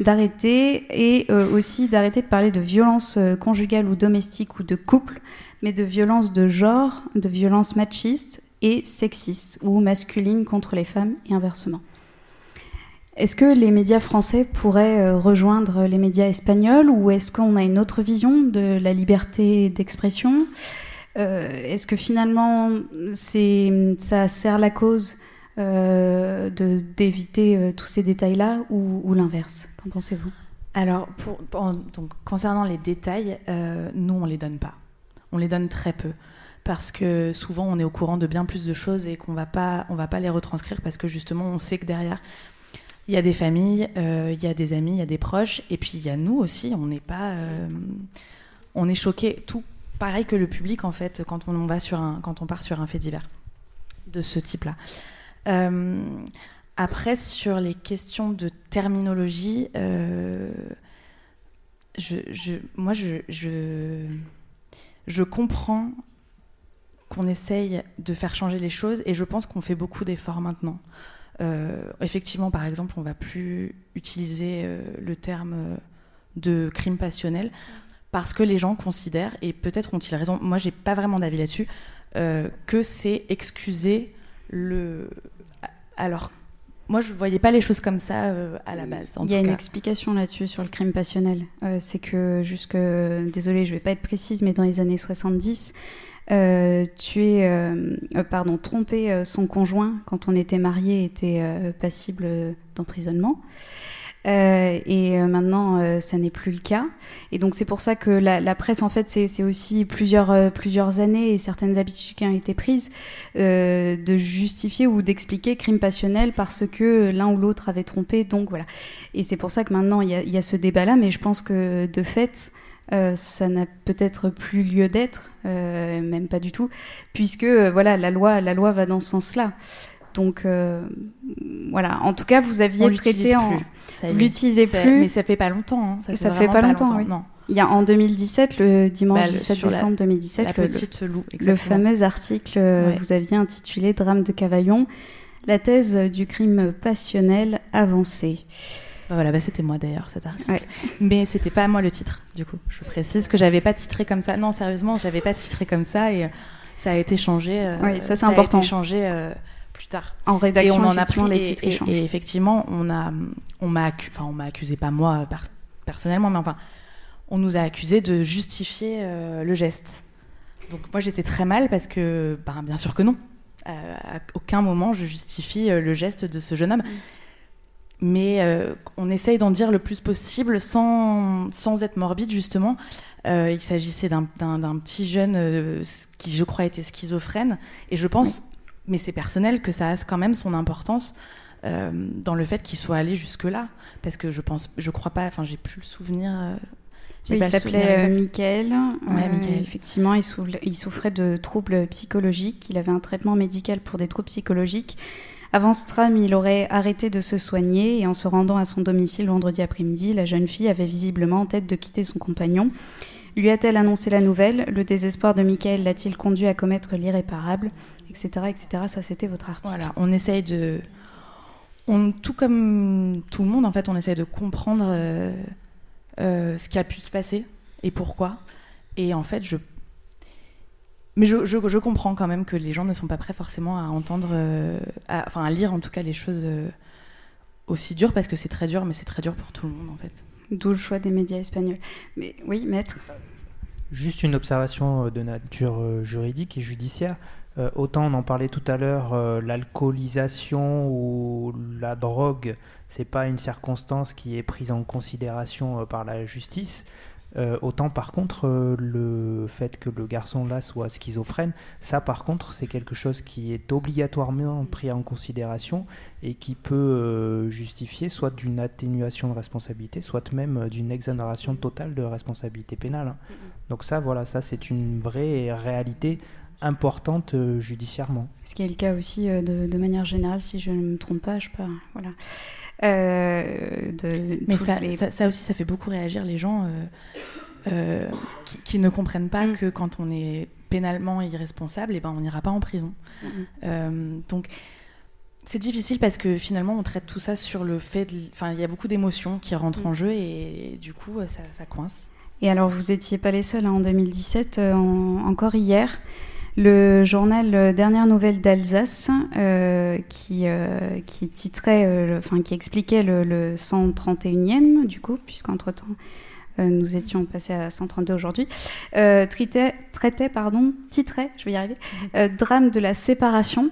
d'arrêter et aussi d'arrêter de parler de violence conjugale ou domestique ou de couple mais de violence de genre, de violence machiste et sexiste, ou masculine contre les femmes et inversement. Est-ce que les médias français pourraient euh, rejoindre les médias espagnols ou est-ce qu'on a une autre vision de la liberté d'expression? Euh, Est-ce que finalement ça sert la cause euh, d'éviter tous ces détails-là ou, l'inverse? Qu'en pensez-vous? Alors, concernant les détails, nous, on ne les donne pas on les donne très peu parce que souvent on est au courant de bien plus de choses et qu'on va pas on va pas les retranscrire parce que justement on sait que derrière il y a des familles, euh, il y a des amis, il y a des proches et puis il y a nous aussi. On n'est pas euh, on est choqué tout pareil que le public en fait quand on, va sur un quand on part sur un fait divers de ce type-là. Euh, après sur les questions de terminologie, moi je comprends qu'on essaye de faire changer les choses et je pense qu'on fait beaucoup d'efforts maintenant. Euh, effectivement, par exemple, on va plus utiliser euh, le terme euh, de crime passionnel parce que les gens considèrent, et peut-être ont-ils raison, moi j'ai pas vraiment d'avis là-dessus, que c'est excuser le. Alors moi, je ne voyais pas les choses comme ça euh, à la base. Il y a une explication là-dessus sur le crime passionnel. Euh, c'est que jusque, désolé, je ne vais pas être précise, mais dans les années 70, euh, tuer, pardon, tromper son conjoint quand on était marié était passible d'emprisonnement. Euh, et euh, maintenant, euh, ça n'est plus le cas. Et donc, c'est pour ça que la, presse, en fait, c'est aussi plusieurs, plusieurs années et certaines habitudes qui ont été prises de justifier ou d'expliquer crime passionnel parce que l'un ou l'autre avait trompé. Donc, voilà. Et c'est pour ça que maintenant, il y, a ce débat-là, mais je pense que de fait, ça n'a peut-être plus lieu d'être, même pas du tout, puisque voilà, la loi, la loi va dans ce sens-là. Donc voilà, en tout cas, vous aviez traité en. Vous l'utilisez plus. Mais ça fait pas longtemps. Hein. Ça, fait, fait pas, longtemps, oui. Non. Il y a en 2017, le dimanche 17 bah, décembre 2017, la, petite le, le fameux article, euh, vous aviez intitulé Drame de Cavaillon. la thèse du crime passionnel avancé. Bah voilà, bah c'était moi d'ailleurs cet article. Mais c'était pas moi le titre, du coup. Je précise que j'avais pas titré comme ça. Non, sérieusement, j'avais pas titré comme ça et ça a été changé. oui, ça c'est important. A été changé plus tard. En rédaction, et on en a pris les titres et, et, effectivement, on a, on m'a, enfin, on m'a accusé pas moi personnellement, mais enfin, on nous a accusé de justifier le geste. Donc moi j'étais très mal parce que, ben, bien sûr que non. Euh, à aucun moment je justifie euh, le geste de ce jeune homme. Mm. Mais euh, on essaye d'en dire le plus possible sans, sans être morbide justement. il s'agissait d'un petit jeune qui je crois était schizophrène. Et je pense, mais c'est personnel, que ça a quand même son importance. dans le fait qu'il soit allé jusque là parce que je pense je crois pas enfin j'ai plus le souvenir il s'appelait euh, Michael. Euh, effectivement, il, il, souffrait de troubles psychologiques. Il avait un traitement médical pour des troubles psychologiques. Avant ce drame, il aurait arrêté de se soigner et en se rendant à son domicile vendredi après-midi, la jeune fille avait visiblement en tête de quitter son compagnon. Lui a-t-elle annoncé la nouvelle? Le désespoir de Michael l'a-t-il conduit à commettre l'irréparable? Etc. etc. Ça, c'était votre article. Voilà, on essaye de. Tout comme tout le monde, en fait, on essaye de comprendre. Euh, euh, ce qui a pu se passer et pourquoi. Et en fait, je. Mais je, je, comprends quand même que les gens ne sont pas prêts forcément à entendre, euh, enfin à lire en tout cas les choses aussi dures parce que c'est très dur, mais c'est très dur pour tout le monde en fait. D'où le choix des médias espagnols. Mais oui, maître. Juste une observation de nature juridique et judiciaire. autant on en parlait tout à l'heure, l'alcoolisation ou la drogue c'est pas une circonstance qui est prise en considération euh, par la justice. Euh, autant par contre euh, le fait que le garçon là soit schizophrène, ça par contre c'est quelque chose qui est obligatoirement pris en considération et qui peut justifier soit d'une atténuation de responsabilité, soit même d'une exonération totale de responsabilité pénale. Hein. Donc ça voilà, ça c'est une vraie réalité importante judiciairement. Ce qui est le cas aussi de, de, manière générale, si je ne me trompe pas, je pas, voilà. Euh, de Mais ça, ça, aussi, ça fait beaucoup réagir les gens euh, euh, qui, ne comprennent pas mm. que quand on est pénalement irresponsable, et eh ben, on n'ira pas en prison. Mm. donc, c'est difficile parce que finalement, on traite tout ça sur le fait. Enfin, il y a beaucoup d'émotions qui rentrent en mm. jeu et, du coup, ça, coince. Et alors, vous n'étiez pas les seuls hein, en 2017, encore hier le journal euh, Dernière Nouvelle d'Alsace, euh, qui, euh, qui titrait, enfin qui expliquais le, 131e du coup, puisqu'entre-temps nous étions passés à 132 aujourd'hui, traitait, traitait, pardon, titrait, je vais y arriver, mhm. drame de la séparation.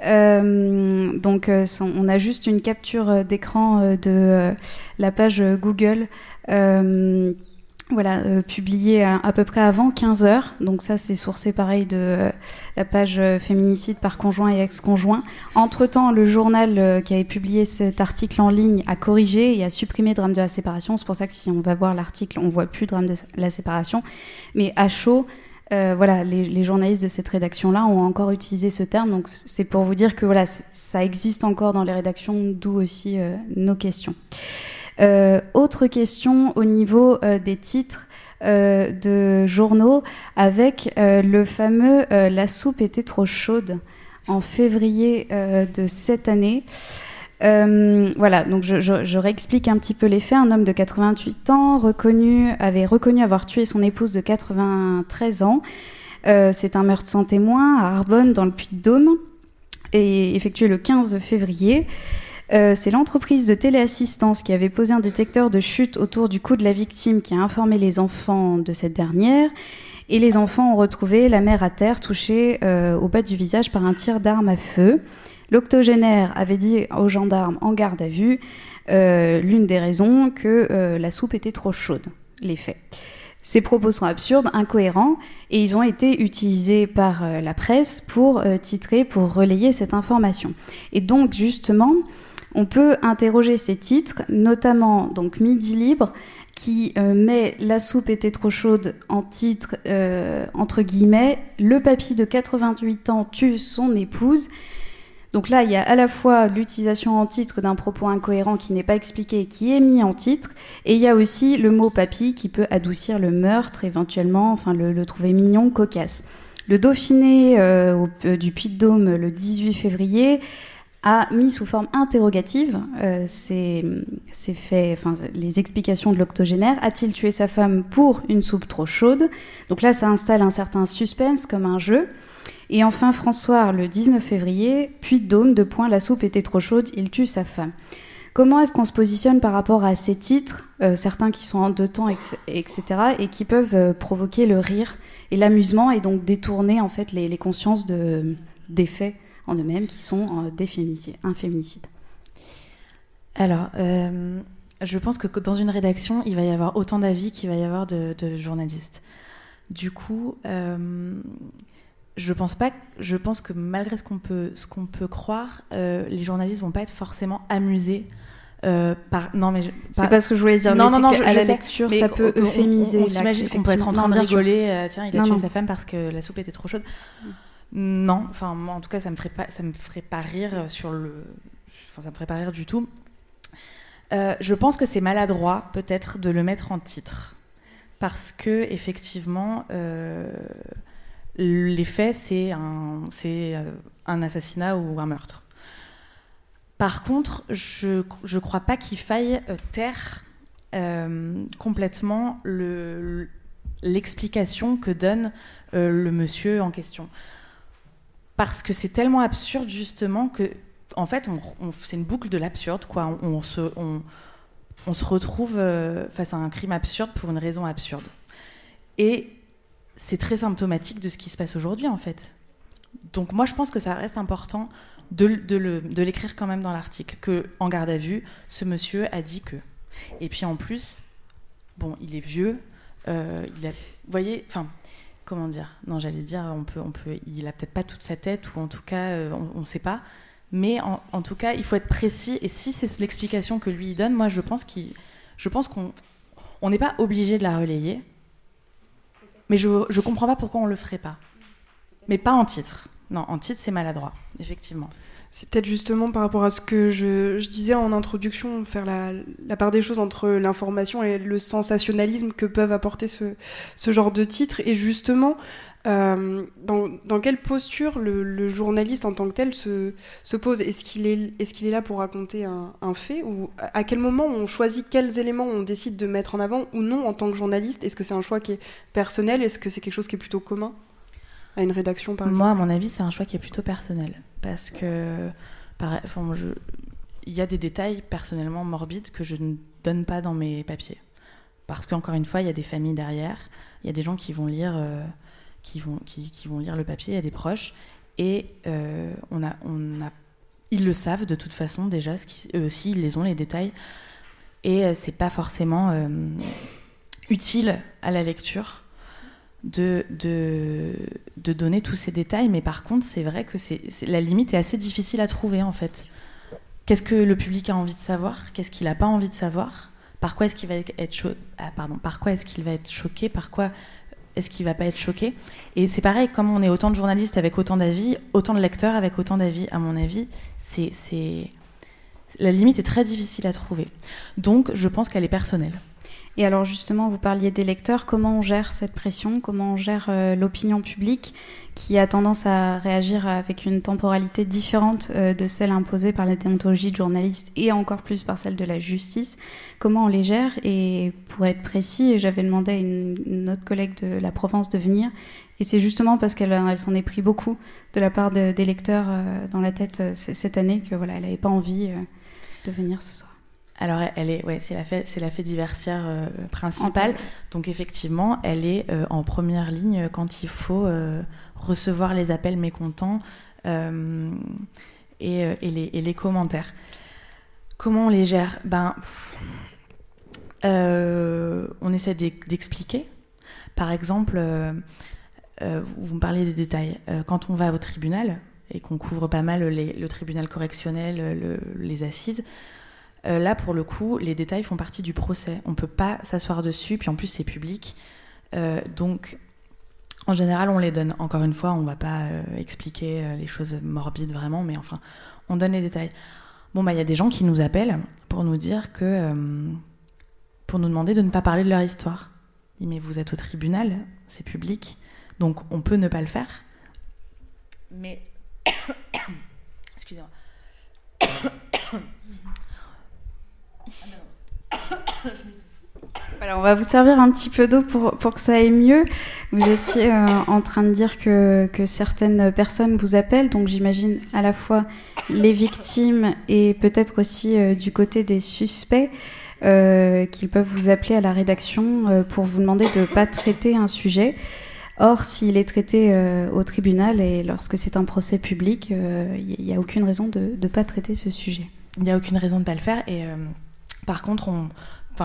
donc on a juste une capture d'écran de la page Google voilà, euh, publié à, peu près avant 15 heures. Donc ça, c'est sourcé pareil de euh, la page euh, féminicide par conjoint et ex-conjoint. Entre-temps, le journal qui avait publié cet article en ligne a corrigé et a supprimé drame de la séparation. C'est pour ça que si on va voir l'article, on voit plus drame de la séparation. Mais à chaud, voilà, les, journalistes de cette rédaction-là ont encore utilisé ce terme. Donc c'est pour vous dire que voilà, ça existe encore dans les rédactions, d'où aussi nos questions. Euh, autre question au niveau euh, des titres euh, de journaux avec le fameux La soupe était trop chaude en février de cette année. voilà, donc je, réexplique un petit peu les faits. Un homme de 88 ans avait reconnu avoir tué son épouse de 93 ans. C'est un meurtre sans témoin à Arbonne, dans le Puy-de-Dôme, et effectué le 15 février. Euh, c'est l'entreprise de téléassistance qui avait posé un détecteur de chute autour du cou de la victime qui a informé les enfants de cette dernière. Et les enfants ont retrouvé la mère à terre touchée euh, au bas du visage par un tir d'arme à feu. L'octogénaire avait dit aux gendarmes en garde à vue euh, l'une des raisons que la soupe était trop chaude. Les faits. Ces propos sont absurdes, incohérents, et ils ont été utilisés par la presse pour titrer, pour relayer cette information. Et donc, justement, on peut interroger ces titres, notamment donc Midi Libre, qui euh, met La soupe était trop chaude en titre, euh, entre guillemets, Le papy de 88 ans tue son épouse. Donc là, il y a à la fois l'utilisation en titre d'un propos incohérent qui n'est pas expliqué qui est mis en titre, et il y a aussi le mot papy qui peut adoucir le meurtre, éventuellement, enfin le, trouver mignon, cocasse. Le Dauphiné euh, du Puy-de-Dôme le 18 février a mis sous forme interrogative euh, faits, enfin, les explications de l'octogénaire. A-t-il tué sa femme pour une soupe trop chaude? Donc là, ça installe un certain suspense comme un jeu. Et enfin, François, le 19 février, puis Dôme, de point, la soupe était trop chaude, il tue sa femme. Comment est-ce qu'on se positionne par rapport à ces titres, euh, certains qui sont en deux temps, etc., et qui peuvent euh, provoquer le rire et l'amusement et donc détourner en fait les, consciences de, des faits? En eux-mêmes qui sont euh, des féminicides, un féminicide Alors, je pense que dans une rédaction, il va y avoir autant d'avis qu'il va y avoir de, journalistes. Du coup, je pense pas. Je pense que malgré ce qu'on peut, ce qu'on peut croire, les journalistes vont pas être forcément amusés euh, par... Non, mais c'est pas ce que je voulais dire. Non, non, non, à la lecture, ça peut euphémiser. On, s'imagine qu'on peut être en train de rigoler. Euh, tiens, il a tué sa femme parce que la soupe était trop chaude. Non, en tout cas, ça me ferait pas, me ferait pas rire sur le. Enfin, ça me ferait pas rire du tout. Euh, je pense que c'est maladroit, peut-être, de le mettre en titre, parce que effectivement, les faits, c'est un, c'est un assassinat ou un meurtre. Par contre, je ne crois pas qu'il faille euh, taire euh, complètement l'explication que donne euh, le monsieur en question. Parce que c'est tellement absurde, justement, que, en fait, c'est une boucle de l'absurde, quoi. On, se, on, se retrouve face à un crime absurde pour une raison absurde. Et c'est très symptomatique de ce qui se passe aujourd'hui, en fait. Donc moi, je pense que ça reste important de, l'écrire quand même dans l'article, que en garde à vue, ce monsieur a dit que. Et puis en plus, bon, il est vieux, euh, il a, vous voyez, enfin, comment dire Non, j'allais dire, on peut, on peut, il a peut-être pas toute sa tête, ou en tout cas, euh, on ne sait pas. Mais en, tout cas, il faut être précis. Et si c'est l'explication que lui donne, moi, je pense qu'il, je pense qu'on, on n'est pas obligé de la relayer. Mais je, je comprends pas pourquoi on le ferait pas. Mais pas en titre. Non, en titre, c'est maladroit, effectivement. C'est peut-être justement par rapport à ce que je, disais en introduction, faire la, part des choses entre l'information et le sensationnalisme que peuvent apporter ce, genre de titres. Et justement, euh, dans, quelle posture le, journaliste en tant que tel se, pose? Est-ce qu'il est, là pour raconter un, un, fait? Ou à quel moment on choisit quels éléments on décide de mettre en avant ou non en tant que journaliste? Est-ce que c'est un choix qui est personnel? Est-ce que c'est quelque chose qui est plutôt commun? À une rédaction, par exemple Moi, à mon avis, c'est un choix qui est plutôt personnel. Parce que, enfin, je, il y a des détails personnellement morbides que je ne donne pas dans mes papiers. Parce qu'encore une fois, il y a des familles derrière, il y a des gens qui vont lire, euh, qui vont, qui, qui, vont lire le papier, il y a des proches, et euh, on a, on a, ils le savent de toute façon déjà, eux aussi, ils les ont les détails, et euh, c'est pas forcément utile à la lecture de, donner tous ces détails, mais par contre, c'est vrai que c'est, la limite est assez difficile à trouver en fait. Qu'est-ce que le public a envie de savoir? Qu'est-ce qu'il n'a pas envie de savoir? Par quoi est-ce qu'il va être cho- ah, pardon, par quoi est-ce qu'il va être choqué? Par quoi est-ce qu'il va pas être choqué? Et c'est pareil, comme on est autant de journalistes avec autant d'avis, autant de lecteurs avec autant d'avis, à mon avis, c'est la limite est très difficile à trouver. Donc, je pense qu'elle est personnelle. Et alors justement, vous parliez des lecteurs, comment on gère cette pression, comment on gère euh, l'opinion publique qui a tendance à réagir avec une temporalité différente euh, de celle imposée par la déontologie de journaliste et encore plus par celle de la justice? Comment on les gère? Et pour être précis, j'avais demandé à une, autre collègue de la Provence de venir et c'est justement parce qu'elle elle, s'en est pris beaucoup de la part des lecteurs euh, dans la tête cette année que voilà, elle n'avait pas envie de venir ce soir. Alors, elle est, ouais, c'est la fête, c'est la diversière euh, principale. Donc, effectivement, elle est euh, en première ligne quand il faut euh, recevoir les appels mécontents et, les, commentaires. Comment on les gère? Ben, on essaie d'expliquer. Par exemple, vous me parlez des détails. quand on va au tribunal et qu'on couvre pas mal le tribunal correctionnel, les assises. Euh, là, pour le coup, les détails font partie du procès. On ne peut pas s'asseoir dessus, puis en plus, c'est public. Euh, donc, en général, on les donne. Encore une fois, on ne va pas euh, expliquer les choses morbides vraiment, mais enfin, on donne les détails. Bon, bah, il y a des gens qui nous appellent pour nous dire que. pour nous demander de ne pas parler de leur histoire. mais vous êtes au tribunal, c'est public, donc on peut ne pas le faire. Mais. On va vous servir un petit peu d'eau pour, pour, que ça aille mieux. Vous étiez euh, en train de dire que, que, certaines personnes vous appellent, donc j'imagine à la fois les victimes et peut-être aussi euh, du côté des suspects. Euh, qu'ils peuvent vous appeler à la rédaction pour vous demander de ne pas traiter un sujet. Or, s'il est traité au tribunal et lorsque c'est un procès public, il n'y a aucune raison de ne pas traiter ce sujet. Il n'y a aucune raison de ne pas le faire. Et par contre, on,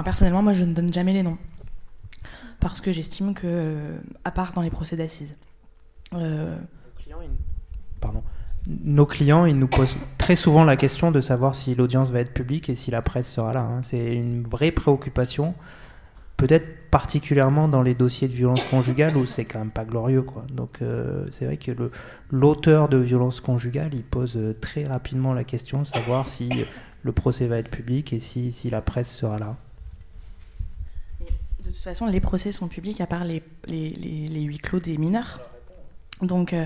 Personnellement, moi, je ne donne jamais les noms. Parce que j'estime que, euh, à part dans les procès d'assises. Euh. Nos clients, ils nous posent très souvent la question de savoir si l'audience va être publique et si la presse sera là. Hein. C'est une vraie préoccupation, peut-être particulièrement dans les dossiers de violence conjugale où c'est quand même pas glorieux. Quoi. Donc euh, c'est vrai que l'auteur de violence conjugale, il pose très rapidement la question de savoir si le procès va être public et si, si la presse sera là de toute façon, les procès sont publics à part les, les, les, huis clos des mineurs. Donc, euh,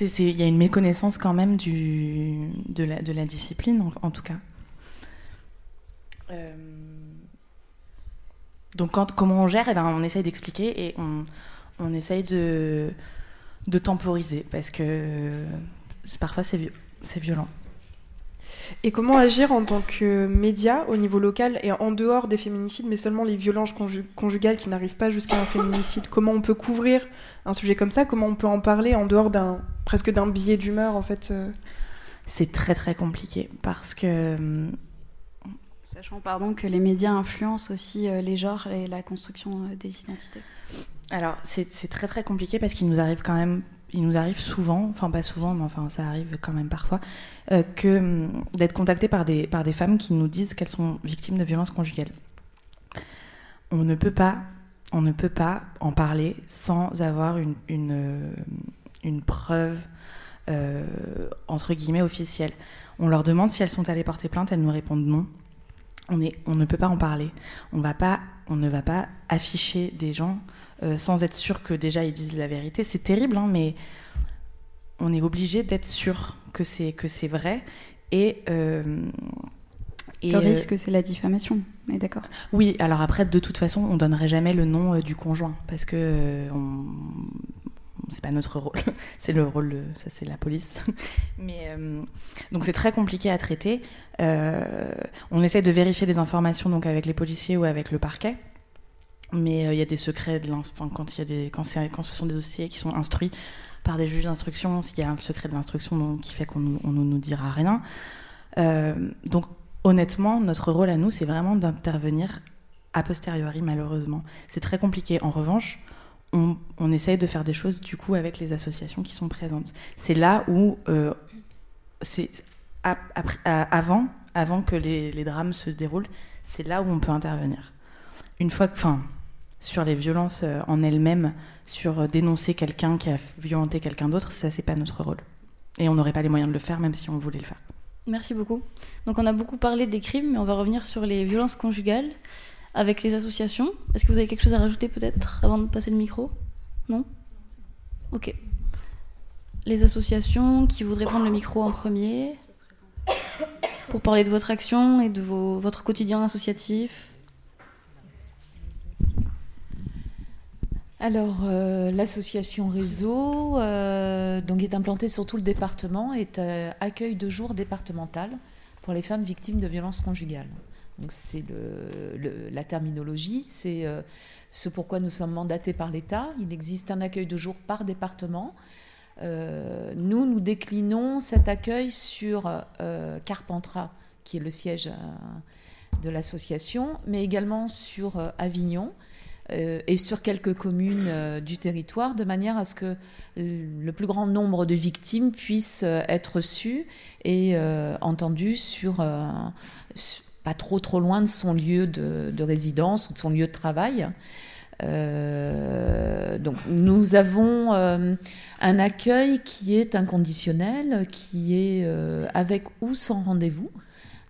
il y a une méconnaissance quand même du, de, la, de la discipline, en, tout cas. Euh, donc, quand, comment on gère? Eh ben, On essaye d'expliquer et on, on essaye de, de temporiser parce que parfois c'est violent. Et comment agir en tant que média au niveau local et en dehors des féminicides, mais seulement les violences conjugales qui n'arrivent pas jusqu'à un féminicide? Comment on peut couvrir un sujet comme ça? Comment on peut en parler en dehors d'un presque d'un biais d'humeur en fait euh? C'est très très compliqué parce que hum, Sachant pardon que les médias influencent aussi euh, les genres et la construction euh, des identités. Alors c'est très très compliqué parce qu'il nous arrive quand même il nous arrive souvent, enfin pas souvent, mais enfin ça arrive quand même parfois, euh, que hum, d'être contacté par des, par des femmes qui nous disent qu'elles sont victimes de violences conjugales. On ne peut pas, on ne peut pas en parler sans avoir une, une, euh, une preuve euh, entre guillemets officielle. On leur demande si elles sont allées porter plainte, elles nous répondent non. On, est, on ne peut pas en parler. On, va pas, on ne va pas afficher des gens euh, sans être sûr que déjà ils disent la vérité. C'est terrible, hein, mais on est obligé d'être sûr que c'est que c'est vrai. Et, euh, le euh, risque, c'est la diffamation. D'accord? Oui. Alors après, de toute façon, on donnerait jamais le nom du conjoint parce que on... c'est pas notre rôle. *laughs* c'est le rôle, ça c'est la police. *laughs* Mais donc c'est très compliqué à traiter. on essaie de vérifier les informations donc avec les policiers ou avec le parquet mais euh, il y a des secrets quand, ce sont des dossiers qui sont instruits par des juges d'instruction, il y a un secret de l'instruction qui fait qu'on ne nous, dira rien. Euh, donc honnêtement, notre rôle à nous, c'est vraiment d'intervenir a posteriori, malheureusement. C'est très compliqué. En revanche, on, essaye de faire des choses du coup avec les associations qui sont présentes. C'est là où, euh, avant, que les, les, drames se déroulent, c'est là où on peut intervenir. Une fois que, enfin, sur les violences euh, en elles-mêmes, sur euh, dénoncer quelqu'un qui a violenté quelqu'un d'autre, ça c'est pas notre rôle. Et on n'aurait pas les moyens de le faire même si on voulait le faire. Merci beaucoup. Donc on a beaucoup parlé des crimes, mais on va revenir sur les violences conjugales avec les associations. Est-ce que vous avez quelque chose à rajouter peut-être avant de passer le micro? Non? Ok. Les associations qui voudraient prendre le micro en premier pour parler de votre action et de votre quotidien associatif. Alors, euh, l'association Réseau, euh, donc est implantée sur tout le département, est euh, accueil de jour départemental pour les femmes victimes de violences conjugales. C'est la terminologie, c'est ce pourquoi nous sommes mandatés par l'État. Il existe un accueil de jour par département. nous, nous déclinons cet accueil sur Carpentras, qui est le siège de l'association, mais également sur Avignon euh, et sur quelques communes euh, du territoire, de manière à ce que le plus grand nombre de victimes puissent euh, être reçues et entendues sur pas trop loin de son lieu de, de résidence ou de son lieu de travail. donc nous avons un accueil qui est inconditionnel, qui est avec ou sans rendez-vous.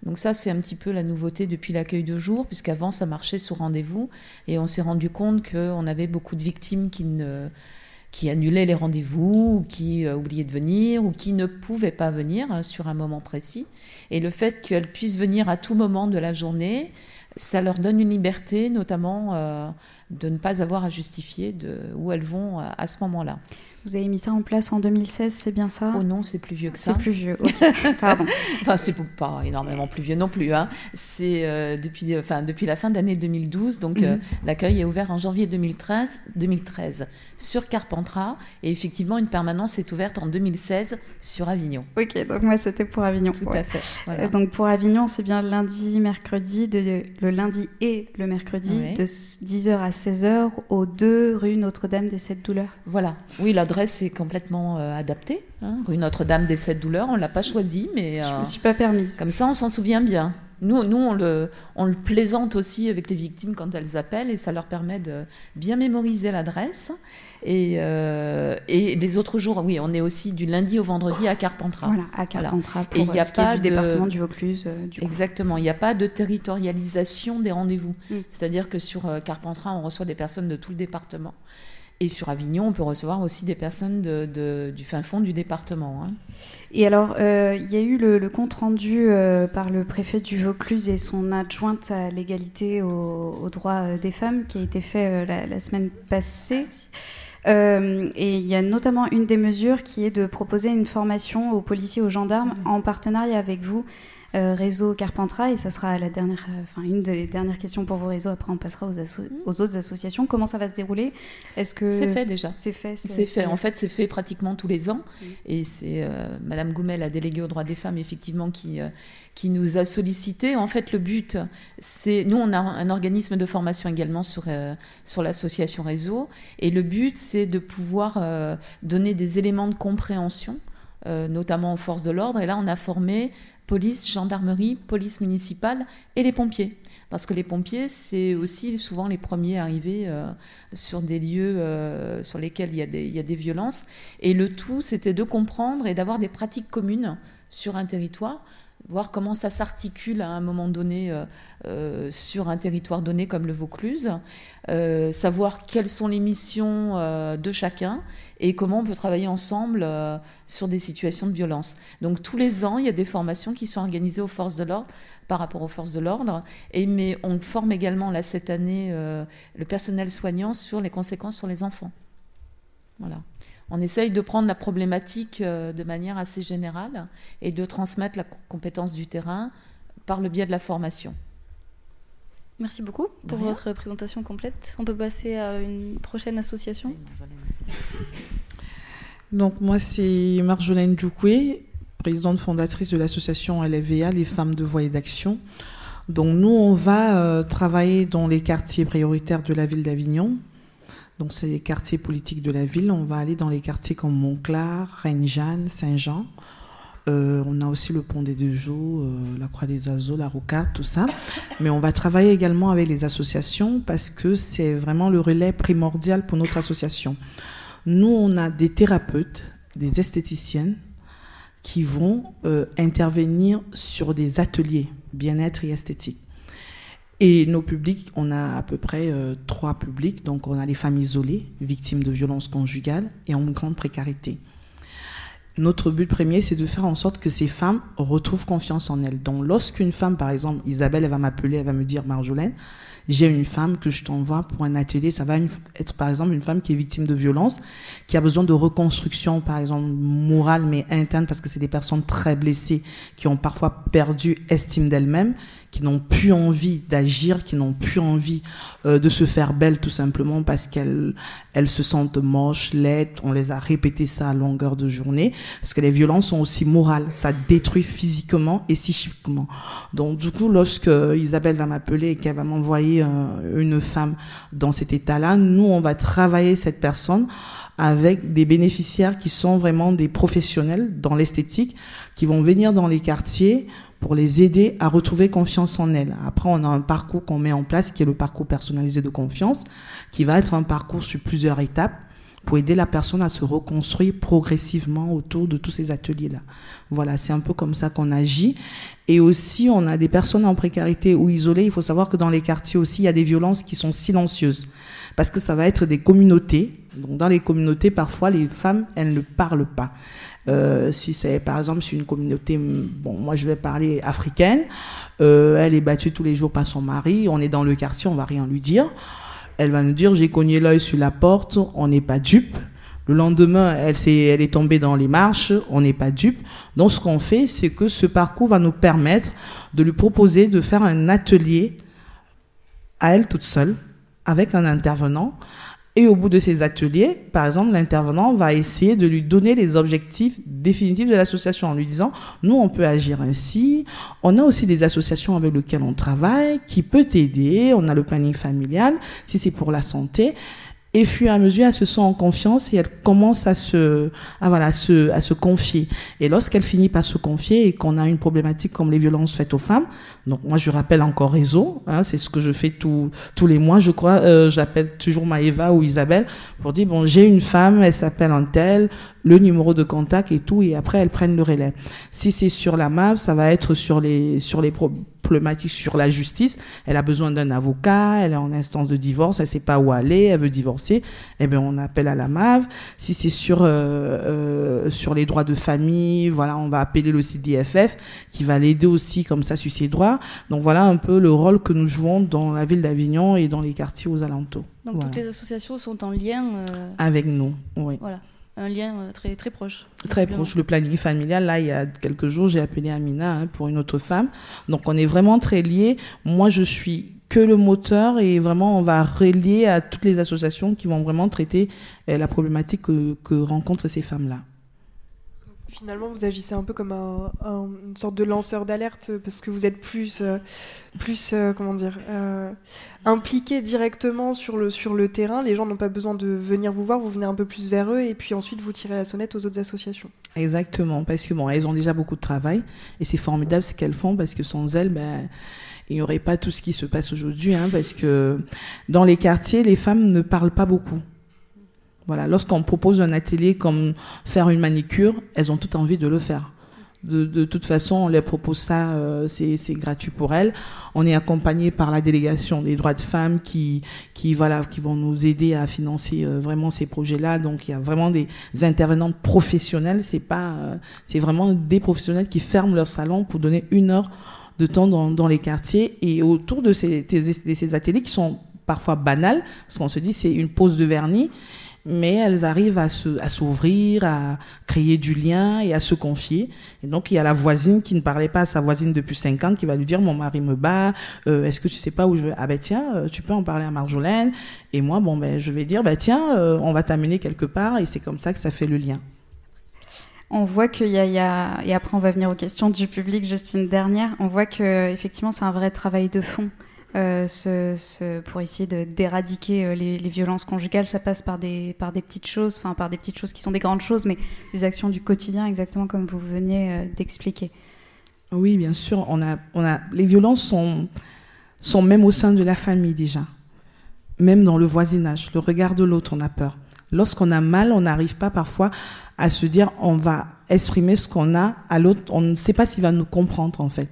Donc ça, c'est un petit peu la nouveauté depuis l'accueil de jour, puisqu'avant, ça marchait sur rendez-vous. Et on s'est rendu compte qu'on avait beaucoup de victimes qui, annulaient les rendez-vous, ou qui euh, oubliaient de venir, ou qui ne pouvaient pas venir hein, sur un moment précis. Et le fait qu'elles puissent venir à tout moment de la journée, ça leur donne une liberté, notamment de ne pas avoir à justifier de où elles vont à ce moment-là. Vous avez mis ça en place en 2016, c'est bien ça? Oh non, c'est plus vieux que ça. C'est plus vieux, *laughs* pardon. *laughs* enfin, c'est pas énormément plus vieux non plus. Hein. C'est euh, depuis, enfin, depuis la fin d'année 2012, donc euh, mhm. l'accueil est ouvert en janvier 2013, 2013 sur Carpentras, et effectivement, une permanence est ouverte en 2016 sur Avignon. Ok, donc moi, c'était pour Avignon. Tout à fait. Euh, donc pour Avignon, c'est bien lundi, mercredi, de, le lundi et le mercredi, de 10h à 16h, aux 2 rue Notre-Dame des Sept Douleurs. Voilà, oui, la l'adresse est complètement euh, adaptée. Hein. Rue Notre-Dame des Sept Douleurs, on ne l'a pas choisi, mais. Je ne me euh, suis pas permise. Comme ça, on s'en souvient bien. Nous, nous on, le, on le plaisante aussi avec les victimes quand elles appellent et ça leur permet de bien mémoriser l'adresse. Et, euh, et, les autres jours, oui, on est aussi du lundi au vendredi à Carpentras. Voilà, à Carpentras, pour et il y a pas du département du Vaucluse. Exactement, il n'y a pas de territorialisation des rendez-vous. Mm. C'est-à-dire que sur Carpentras, on reçoit des personnes de tout le département. Et sur Avignon, on peut recevoir aussi des personnes de, du fin fond du département. Hein. Et alors, euh, il y a eu le, compte rendu euh, par le préfet du Vaucluse et son adjointe à l'égalité aux, droits euh, des femmes qui a été fait la, semaine passée. et il y a notamment une des mesures qui est de proposer une formation aux policiers, aux gendarmes, mmh. en partenariat avec vous, euh, réseau Carpentras et ça sera la dernière, euh, enfin une des dernières questions pour vos réseaux. Après, on passera aux, mmh. aux autres associations. Comment ça va se dérouler? Est-ce que c'est fait déjà C'est fait. C'est fait. En fait, c'est fait pratiquement tous les ans. Mmh. Et c'est euh, Madame Goumet, la déléguée aux droits des femmes, effectivement, qui qui nous a sollicité. En fait, le but, c'est nous, on a un organisme de formation également sur sur l'association réseau, et le but, c'est de pouvoir donner des éléments de compréhension. notamment aux forces de l'ordre. Et là, on a formé police, gendarmerie, police municipale et les pompiers. Parce que les pompiers, c'est aussi souvent les premiers arrivés euh, sur des lieux euh, sur lesquels il y, a des, il y, a des, violences. Et le tout, c'était de comprendre et d'avoir des pratiques communes sur un territoire voir comment ça s'articule à un moment donné euh, euh, sur un territoire donné comme le Vaucluse, euh, savoir quelles sont les missions de chacun et comment on peut travailler ensemble sur des situations de violence. Donc tous les ans, il y a des formations qui sont organisées aux forces de l'ordre par rapport aux forces de l'ordre, et mais on forme également là cette année le personnel soignant sur les conséquences sur les enfants. Voilà on essaye de prendre la problématique euh, de manière assez générale et de transmettre la compétence du terrain par le biais de la formation. Merci beaucoup pour votre présentation complète. On peut passer à une prochaine association. Donc moi c'est Marjolaine Djoukoué, présidente fondatrice de l'association LFVA, les femmes de voix et d'action. Donc nous on va euh, travailler dans les quartiers prioritaires de la ville d'Avignon, donc, c'est les quartiers politiques de la ville. On va aller dans les quartiers comme Montclar, Reine-Jeanne, Saint-Jean. Euh, on a aussi le pont des Deux Jours, euh, la Croix des Azos, la Rocade, tout ça. Mais on va travailler également avec les associations parce que c'est vraiment le relais primordial pour notre association. Nous, on a des thérapeutes, des esthéticiennes qui vont euh, intervenir sur des ateliers bien-être et esthétique. Et nos publics, on a à peu près euh, trois publics. Donc, on a les femmes isolées, victimes de violences conjugales et en grande précarité. Notre but premier, c'est de faire en sorte que ces femmes retrouvent confiance en elles. Donc, lorsqu'une femme, par exemple, Isabelle, elle va m'appeler, elle va me dire, Marjolaine, j'ai une femme que je t'envoie pour un atelier. Ça va être, par exemple, une femme qui est victime de violence, qui a besoin de reconstruction, par exemple, morale, mais interne, parce que c'est des personnes très blessées, qui ont parfois perdu estime d'elles-mêmes, qui n'ont plus envie d'agir, qui n'ont plus envie euh, de se faire belle tout simplement parce qu'elles elles se sentent moches, laides. On les a répété ça à longueur de journée parce que les violences sont aussi morales, ça détruit physiquement et psychiquement. Donc du coup, lorsque Isabelle va m'appeler et qu'elle va m'envoyer euh, une femme dans cet état-là, nous on va travailler cette personne avec des bénéficiaires qui sont vraiment des professionnels dans l'esthétique, qui vont venir dans les quartiers pour les aider à retrouver confiance en elles. Après, on a un parcours qu'on met en place qui est le parcours personnalisé de confiance, qui va être un parcours sur plusieurs étapes. pour aider la personne à se reconstruire progressivement autour de tous ces ateliers-là. Voilà, c'est un peu comme ça qu'on agit. Et aussi, on a des personnes en précarité ou isolées. Il faut savoir que dans les quartiers aussi, il y a des violences qui sont silencieuses. Parce que ça va être des communautés. Donc, dans les communautés, parfois, les femmes, elles ne parlent pas. Euh, si c'est, par exemple, si une communauté, bon, moi, je vais parler africaine, euh, elle est battue tous les jours par son mari, on est dans le quartier, on va rien lui dire. Elle va nous dire, j'ai cogné l'œil sur la porte, on n'est pas dupe. Le lendemain, elle, est, elle est tombée dans les marches, on n'est pas dupe. Donc, ce qu'on fait, c'est que ce parcours va nous permettre de lui proposer de faire un atelier à elle toute seule, avec un intervenant. Et au bout de ces ateliers, par exemple, l'intervenant va essayer de lui donner les objectifs définitifs de l'association en lui disant, nous, on peut agir ainsi. On a aussi des associations avec lesquelles on travaille, qui peut t'aider. On a le planning familial, si c'est pour la santé. Et puis à mesure, elle se sent en confiance et elle commence à se, à, voilà, à se, à se confier. Et lorsqu'elle finit par se confier et qu'on a une problématique comme les violences faites aux femmes, donc moi je rappelle encore réseau, hein, c'est ce que je fais tous tous les mois, je crois, euh, j'appelle toujours Maëva ou Isabelle pour dire bon j'ai une femme, elle s'appelle Antel, le numéro de contact et tout, et après elles prennent le relais. Si c'est sur la MAV, ça va être sur les sur les problématiques sur la justice. Elle a besoin d'un avocat, elle est en instance de divorce, elle sait pas où aller, elle veut divorcer. Eh bien, on appelle à la MAV. Si c'est sur euh, euh, sur les droits de famille, voilà, on va appeler le CDFF qui va l'aider aussi comme ça sur ses droits. Donc voilà un peu le rôle que nous jouons dans la ville d'Avignon et dans les quartiers aux alentours. Donc toutes les associations sont en lien euh, avec nous. Oui. Voilà un lien très, très proche. Très proche. Le planning familial, là, il y a quelques jours, j'ai appelé Amina hein, pour une autre femme. Donc, on est vraiment très liés. Moi, je suis que le moteur et vraiment, on va relier à toutes les associations qui vont vraiment traiter euh, la problématique que rencontrent ces femmes-là finalement, vous agissez un peu comme un, une sorte de lanceur d'alerte parce que vous êtes plus, euh, plus euh, comment dire, euh, impliqué directement sur le, sur le terrain. Les gens n'ont pas besoin de venir vous voir, vous venez un peu plus vers eux et puis ensuite vous tirez la sonnette aux autres associations. Exactement, parce que bon, elles ont déjà beaucoup de travail et c'est formidable ce qu'elles font parce que sans elles, ben, il n'y aurait pas tout ce qui se passe aujourd'hui, hein, parce que dans les quartiers, les femmes ne parlent pas beaucoup. Voilà, lorsqu'on propose un atelier comme faire une manicure, elles ont tout envie de le faire. De, toute façon, on les propose ça, euh, c'est gratuit pour elles. On est accompagné par la délégation des droits de femmes qui, qui, voilà, qui vont nous aider à financer euh, vraiment ces projets-là. Donc, il y a vraiment des intervenantes professionnelles. C'est pas, euh, c'est vraiment des professionnels qui ferment leur salon pour donner une heure de temps dans, dans les quartiers et autour de ces, de ces ateliers qui sont parfois banals, parce qu'on se dit c'est une pause de vernis mais elles arrivent à se, à s'ouvrir, à créer du lien et à se confier. Et donc il y a la voisine qui ne parlait pas à sa voisine depuis cinq ans qui va lui dire mon mari me bat, euh, est-ce que tu sais pas où je vais? Ah ben tiens, euh, tu peux en parler à Marjolaine. Et moi bon ben je vais dire ben tiens, euh, on va t'amener quelque part et c'est comme ça que ça fait le lien. On voit qu'il y, y, a et après on va venir aux questions du public juste une dernière. On voit que effectivement c'est un vrai travail de fond. Euh, pour essayer d'éradiquer euh, les, violences conjugales, ça passe par des, petites choses, enfin par des petites choses qui sont des grandes choses, mais des actions du quotidien, exactement comme vous veniez euh, d'expliquer. Oui, bien sûr. On a, les violences sont, sont même au sein de la famille déjà, même dans le voisinage. Le regard de l'autre, on a peur. Lorsqu'on a mal, on n'arrive pas parfois à se dire on va exprimer ce qu'on a à l'autre. On ne sait pas s'il va nous comprendre en fait.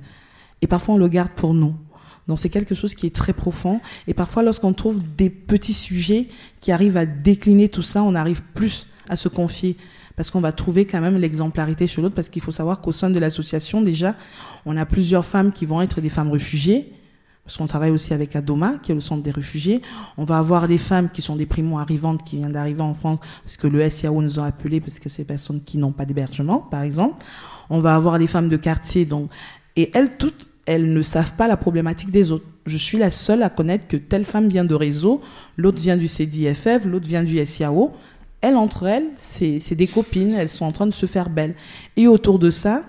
Et parfois on le garde pour nous. Donc c'est quelque chose qui est très profond. Et parfois, lorsqu'on trouve des petits sujets qui arrivent à décliner tout ça, on arrive plus à se confier. Parce qu'on va trouver quand même l'exemplarité chez l'autre. Parce qu'il faut savoir qu'au sein de l'association, déjà, on a plusieurs femmes qui vont être des femmes réfugiées. Parce qu'on travaille aussi avec Adoma, qui est le centre des réfugiés. On va avoir des femmes qui sont des primo-arrivantes, qui viennent d'arriver en France, parce que le SIAO nous a appelés, parce que c'est des personnes qui n'ont pas d'hébergement, par exemple. On va avoir des femmes de quartier, donc, et elles toutes, elles ne savent pas la problématique des autres. Je suis la seule à connaître que telle femme vient de réseau, l'autre vient du CDFF, l'autre vient du SIAO. Elles, entre elles, c'est des copines, elles sont en train de se faire belles. Et autour de ça,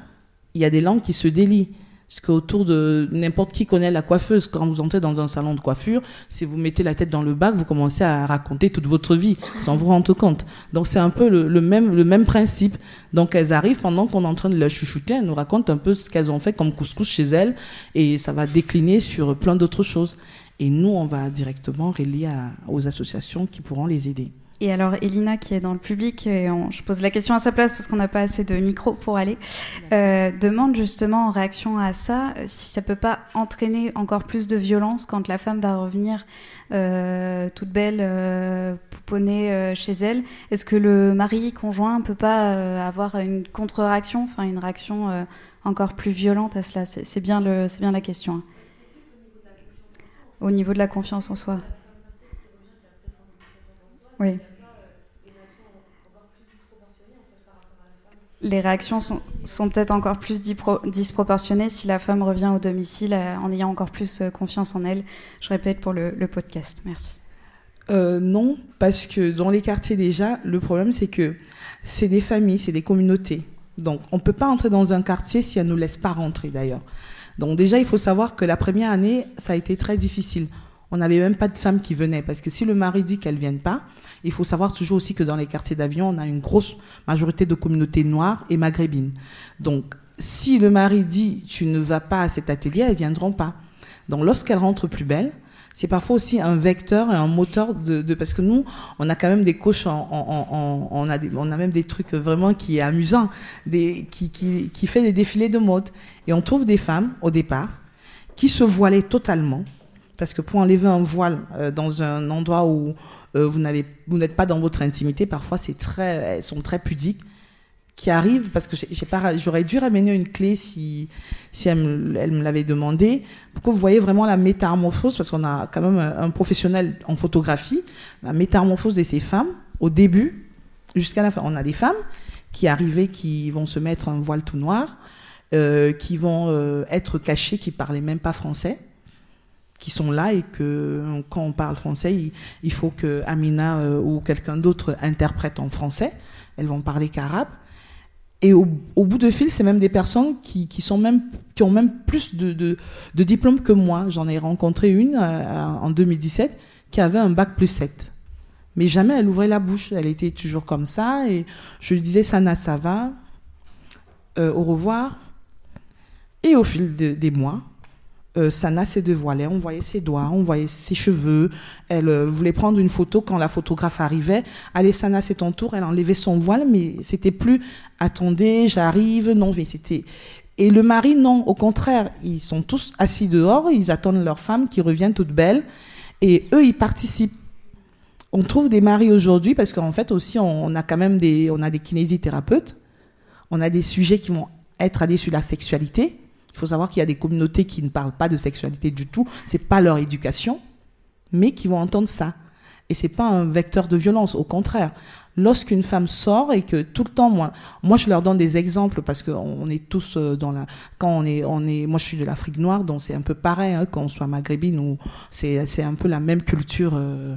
il y a des langues qui se délient. Parce qu'autour de n'importe qui connaît la coiffeuse, quand vous entrez dans un salon de coiffure, si vous mettez la tête dans le bac, vous commencez à raconter toute votre vie sans vous rendre compte. Donc c'est un peu le, même, le même principe. Donc elles arrivent pendant qu'on est en train de la chuchoter, elles nous racontent un peu ce qu'elles ont fait comme couscous chez elles et ça va décliner sur plein d'autres choses. Et nous, on va directement relier aux associations qui pourront les aider. Et alors, Elina, qui est dans le public, et je pose la question à sa place parce qu'on n'a pas assez de micro pour aller, euh, demande justement en réaction à ça euh, si ça peut pas entraîner encore plus de violence quand la femme va revenir euh, toute belle, pouponnée chez elle. Est-ce que le mari conjoint peut pas avoir une contre-réaction, enfin une réaction encore plus violente à cela? C'est bien, le, bien la question. Hein. Au niveau de la confiance en soi. Oui. Les réactions sont, peut-être encore plus disproportionnées si la femme revient au domicile euh, en ayant encore plus euh, confiance en elle. Je répète pour le, podcast. Merci. Euh, non, parce que dans les quartiers déjà, le problème c'est que c'est des familles, c'est des communautés. Donc on ne peut pas entrer dans un quartier si elle ne nous laisse pas rentrer d'ailleurs. Donc déjà, il faut savoir que la première année, ça a été très difficile. On n'avait même pas de femmes qui venaient, parce que si le mari dit qu'elle ne vienne pas, il faut savoir toujours aussi que dans les quartiers d'avion, on a une grosse majorité de communautés noires et maghrébines. Donc, si le mari dit tu ne vas pas à cet atelier, elles viendront pas. Donc, lorsqu'elles rentrent plus belles, c'est parfois aussi un vecteur et un moteur de, parce que nous on a quand même des coachs on a on a même des trucs vraiment qui est amusant des qui, qui, qui fait des défilés de mode et on trouve des femmes au départ qui se voilaient totalement parce que pour enlever un voile euh, dans un endroit où euh, vous n'avez, vous n'êtes pas dans votre intimité. Parfois, c'est très, elles sont très pudiques qui arrivent parce que j'ai pas, j'aurais dû ramener une clé si, si elle me, l'avait demandé pour que vous voyez vraiment la métamorphose? Parce qu'on a quand même un, professionnel en photographie, la métamorphose de ces femmes au début jusqu'à la fin. On a des femmes qui arrivaient, qui vont se mettre un voile tout noir, euh, qui vont euh, être cachées, qui parlaient même pas français qui sont là et que quand on parle français, il, faut que Amina euh, ou quelqu'un d'autre interprète en français. Elles vont parler qu'arabe. Et au, bout de fil, c'est même des personnes qui, sont même, qui ont même plus de, diplômes que moi. J'en ai rencontré une euh, en 2017 qui avait un bac plus 7. Mais jamais elle ouvrait la bouche. Elle était toujours comme ça. Et je lui disais, Sana, ça va? Euh, Au revoir. Et au fil des mois, euh, Sana s'est dévoilée, on voyait ses doigts, on voyait ses cheveux. Elle euh, voulait prendre une photo quand la photographe arrivait. Allez, Sana, c'est ton tour. Elle enlevait son voile, mais c'était plus attendez, j'arrive. Non, mais c'était. Et le mari, non, au contraire, ils sont tous assis dehors, ils attendent leur femme qui revient toute belle, et eux, ils participent. On trouve des maris aujourd'hui parce qu'en fait aussi, on, a quand même des, on a des kinésithérapeutes, on a des sujets qui vont être allés sur la sexualité il faut savoir qu'il y a des communautés qui ne parlent pas de sexualité du tout, c'est pas leur éducation, mais qui vont entendre ça. Et c'est pas un vecteur de violence, au contraire. Lorsqu'une femme sort et que tout le temps, moi, moi je leur donne des exemples parce qu'on est tous euh, dans la, quand on est, on est, moi je suis de l'Afrique noire, donc c'est un peu pareil, hein, quand on soit maghrébine ou c'est, c'est un peu la même culture euh,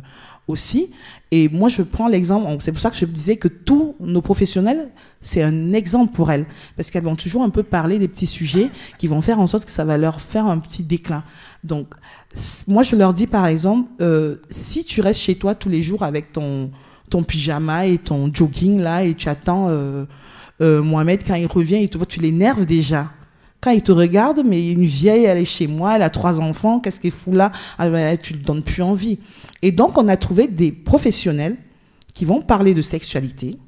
aussi. Et moi, je prends l'exemple, c'est pour ça que je disais que tous nos professionnels, c'est un exemple pour elles, parce qu'elles vont toujours un peu parler des petits sujets qui vont faire en sorte que ça va leur faire un petit déclin. Donc, moi, je leur dis par exemple, euh, si tu restes chez toi tous les jours avec ton, ton pyjama et ton jogging là, et tu attends euh, euh, Mohamed quand il revient, et tu tu l'énerves déjà quand il te regarde, mais une vieille, elle est chez moi, elle a trois enfants, qu'est-ce qu'elle fout là? Ah ben, Tu ne donnes plus envie. Et donc, on a trouvé des professionnels qui vont parler de sexualité.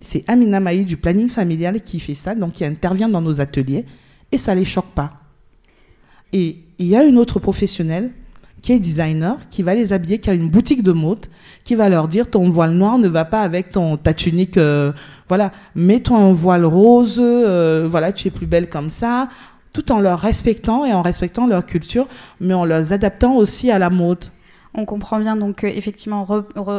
C'est Amina Maï du planning familial qui fait ça, donc qui intervient dans nos ateliers, et ça les choque pas. Et il y a une autre professionnelle qui est designer, qui va les habiller, qui a une boutique de mode, qui va leur dire ton voile noir ne va pas avec ton ta tunique, euh, voilà, mets-toi un voile rose, euh, voilà, tu es plus belle comme ça, tout en leur respectant et en respectant leur culture, mais en leur adaptant aussi à la mode. On comprend bien donc effectivement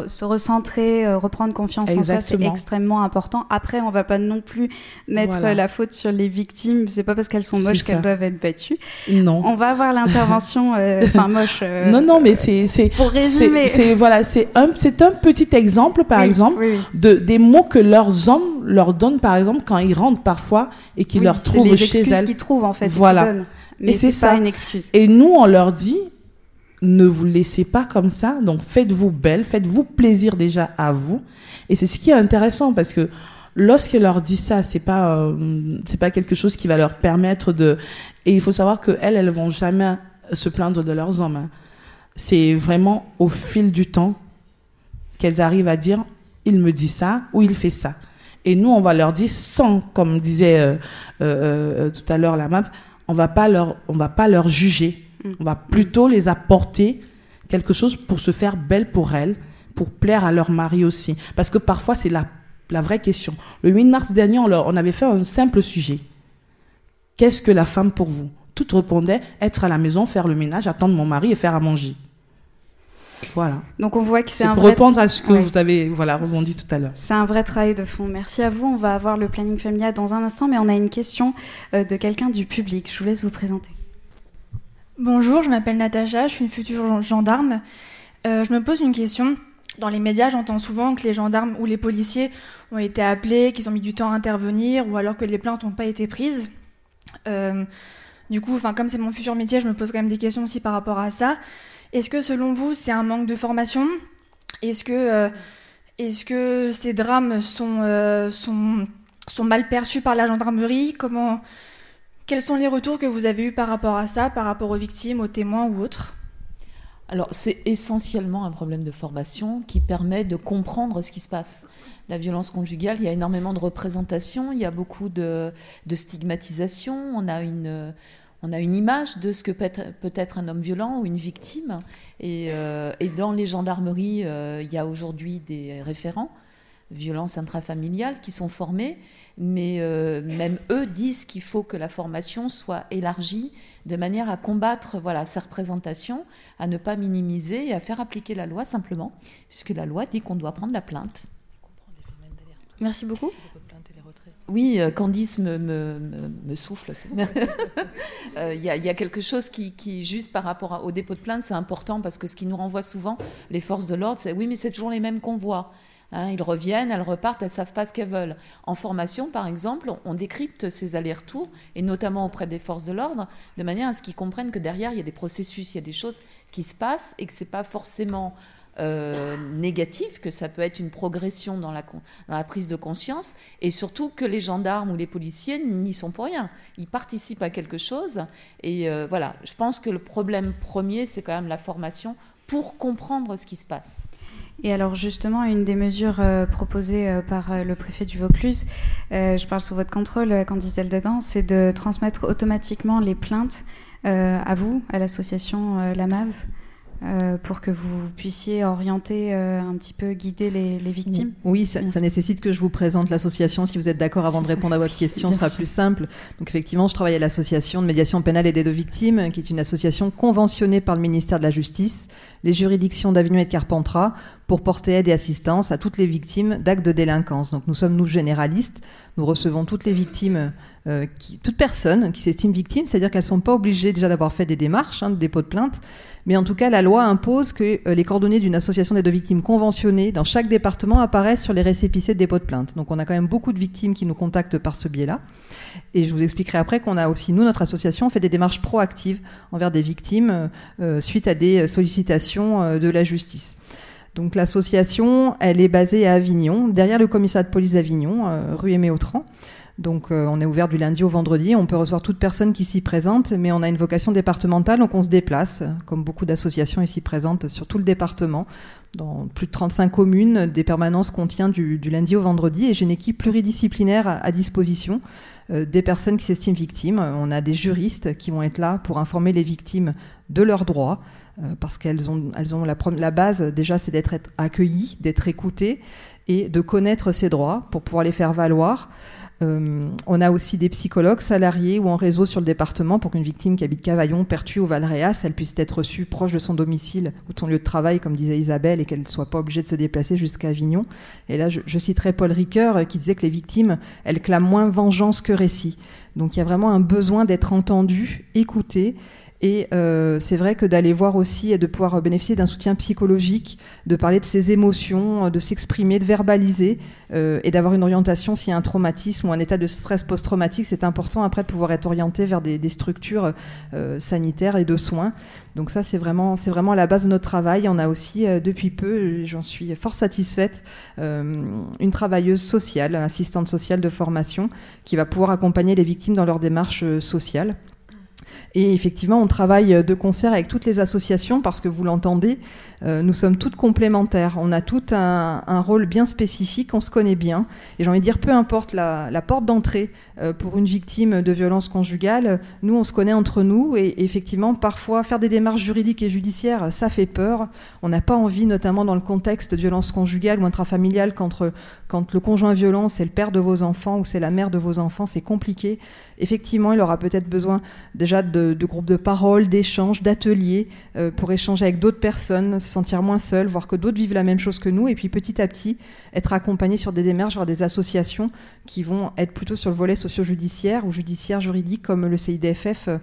se recentrer, euh, reprendre confiance en soi, c'est extrêmement important. Après, on va pas non plus mettre la faute sur les victimes. C'est pas parce qu'elles sont moches qu'elles doivent être battues. Non. On va avoir l'intervention, euh, enfin *laughs* moche. Euh, non, non, mais c'est c'est pour résumer. C'est voilà, c'est un c'est un petit exemple par exemple de des mots que leurs hommes leur donnent par exemple quand ils rentrent parfois et qu'ils leur trouvent chez elles. qu'ils trouvent en fait. Voilà. Mais c'est pas une excuse. Et nous, on leur dit ne vous laissez pas comme ça. Donc faites-vous belle, faites-vous plaisir déjà à vous. Et c'est ce qui est intéressant parce que lorsqu'elle leur dit ça, c'est pas euh, c'est pas quelque chose qui va leur permettre de. Et il faut savoir que elles, elles vont jamais se plaindre de leurs hommes. Hein. C'est vraiment au fil du temps qu'elles arrivent à dire il me dit ça ou il fait ça. Et nous, on va leur dire sans, comme disait euh, euh, euh, tout à l'heure la MAP, on va pas leur, on va pas leur juger. Mm. On va plutôt les apporter quelque chose pour se faire belle pour elles, pour plaire à leur mari aussi. Parce que parfois, c'est la, la vraie question. Le 8 mars dernier, on, on avait fait un simple sujet. Qu'est-ce que la femme pour vous? Toutes répondaient être à la maison, faire le ménage, attendre mon mari et faire à manger. Voilà. Donc on voit que c'est un pour répondre à ce que vous avez voilà rebondi tout à l'heure. C'est un vrai travail de fond. Merci à vous. On va avoir le planning familial dans un instant, mais on a une question euh, de quelqu'un du public. Je vous laisse vous présenter. Bonjour, je m'appelle Natacha, je suis une future gendarme. Euh, je me pose une question. Dans les médias, j'entends souvent que les gendarmes ou les policiers ont été appelés, qu'ils ont mis du temps à intervenir, ou alors que les plaintes n'ont pas été prises. Euh, du coup, comme c'est mon futur métier, je me pose quand même des questions aussi par rapport à ça. Est-ce que selon vous, c'est un manque de formation? Est-ce que, euh, est que ces drames sont, sont, sont, mal perçus par la gendarmerie? Comment, Quels sont les retours que vous avez eus par rapport à ça, par rapport aux victimes, aux témoins ou autres? Alors, c'est essentiellement un problème de formation qui permet de comprendre ce qui se passe. La violence conjugale, il y a énormément de représentations, il y a beaucoup de, stigmatisation, on a une, on a une image de ce que peut être, un homme violent ou une victime. Et, euh, dans les gendarmeries, euh, il y a aujourd'hui des référents violences intrafamiliales qui sont formés, mais euh, même eux disent qu'il faut que la formation soit élargie de manière à combattre voilà, ces représentations, à ne pas minimiser et à faire appliquer la loi simplement, puisque la loi dit qu'on doit prendre la plainte. Merci beaucoup. Oui, euh, Candice me, me, souffle. *laughs* Euh, il y, a quelque chose qui, juste par rapport au dépôt de plainte, c'est important parce que ce qui nous renvoie souvent, les forces de l'ordre, c'est oui, mais c'est toujours les mêmes qu'on voit. Hein. ils reviennent, elles repartent, elles savent pas ce qu'elles veulent. En formation, par exemple, on décrypte ces allers-retours, et notamment auprès des forces de l'ordre, de manière à ce qu'ils comprennent que derrière, il y a des processus, il y a des choses qui se passent, et que ce n'est pas forcément euh, négatif, que ça peut être une progression dans la, dans la, prise de conscience, et surtout que les gendarmes ou les policiers n'y sont pour rien. Ils participent à quelque chose. Et euh, voilà, je pense que le problème premier, c'est quand même la formation pour comprendre ce qui se passe. Et alors justement, une des mesures euh, proposées par le préfet du Vaucluse, je parle sous votre contrôle, Candice Eldegan, c'est de transmettre automatiquement les plaintes à vous, à l'association La MAV. Euh, pour que vous puissiez orienter euh, un petit peu, guider les, victimes? Oui, ça, nécessite que je vous présente l'association, si vous êtes d'accord, avant de répondre à votre question, ce sera plus simple. Donc effectivement, je travaille à l'association de médiation pénale et d'aide aux victimes, qui est une association conventionnée par le ministère de la Justice, les juridictions d'Avignon et de Carpentras, pour porter aide et assistance à toutes les victimes d'actes de délinquance. Donc nous sommes, nous, généralistes, nous recevons toutes les victimes, euh, qui, toute personne qui s'estime victime, c'est-à-dire qu'elles ne sont pas obligées déjà d'avoir fait des démarches hein, de dépôt de plainte, mais en tout cas, la loi impose que euh, les coordonnées d'une association d'aide aux victimes conventionnées dans chaque département apparaissent sur les récépissés de dépôt de plainte. Donc on a quand même beaucoup de victimes qui nous contactent par ce biais-là. Et je vous expliquerai après qu'on a aussi, nous, notre association, fait des démarches proactives envers des victimes euh, euh, suite à des sollicitations de la justice. Donc l'association, elle est basée à Avignon, derrière le commissariat de police d'Avignon, rue Aimé-Autran. Donc euh, on est ouvert du lundi au vendredi, on peut recevoir toute personne qui s'y présente, mais on a une vocation départementale, donc on se déplace, comme beaucoup d'associations ici présentes sur tout le département. Dans plus de 35 communes, des permanences qu'on tient du, lundi au vendredi, et j'ai une équipe pluridisciplinaire à, disposition euh, des personnes qui s'estiment victimes. On a des juristes qui vont être là pour informer les victimes de leurs droits, euh, parce qu'elles ont, elles ont la, la base déjà, c'est d'être accueillies, d'être écoutées et de connaître ses droits pour pouvoir les faire valoir. Euh, on a aussi des psychologues salariés ou en réseau sur le département pour qu'une victime qui habite Cavaillon, Pertuis ou Valréas, elle puisse être reçue proche de son domicile ou de son lieu de travail, comme disait Isabelle, et qu'elle ne soit pas obligée de se déplacer jusqu'à Avignon. Et là, je, je, citerai Paul Ricoeur euh, qui disait que les victimes, elles clament moins vengeance que récit. Donc il y a vraiment un besoin d'être entendu, écouté et euh, c'est vrai que d'aller voir aussi et de pouvoir bénéficier d'un soutien psychologique, de parler de ses émotions, de s'exprimer, de verbaliser euh, et d'avoir une orientation s'il y a un traumatisme ou un état de stress post-traumatique, c'est important après de pouvoir être orienté vers des, structures euh, sanitaires et de soins. Donc ça, c'est vraiment, c'est vraiment la base de notre travail. On a aussi, depuis peu, j'en suis fort satisfaite, une travailleuse sociale, assistante sociale de formation, qui va pouvoir accompagner les victimes dans leur démarche sociale. Et effectivement, on travaille de concert avec toutes les associations parce que vous l'entendez, euh, nous sommes toutes complémentaires. On a tout un, rôle bien spécifique, on se connaît bien. Et j'ai envie de dire, peu importe la, porte d'entrée euh, pour une victime de violence conjugale, nous, on se connaît entre nous. Et, effectivement, parfois, faire des démarches juridiques et judiciaires, ça fait peur. On n'a pas envie, notamment dans le contexte de violence conjugale ou intrafamiliale, quand, quand le conjoint violent, c'est le père de vos enfants ou c'est la mère de vos enfants, c'est compliqué. Effectivement, il aura peut-être besoin déjà de, groupes de parole, d'échanges, d'ateliers euh, pour échanger avec d'autres personnes sentir moins seul, voir que d'autres vivent la même chose que nous, et puis petit à petit être accompagné sur des démarches vers des associations qui vont être plutôt sur le volet socio-judiciaire ou judiciaire juridique comme le CIDFF euh,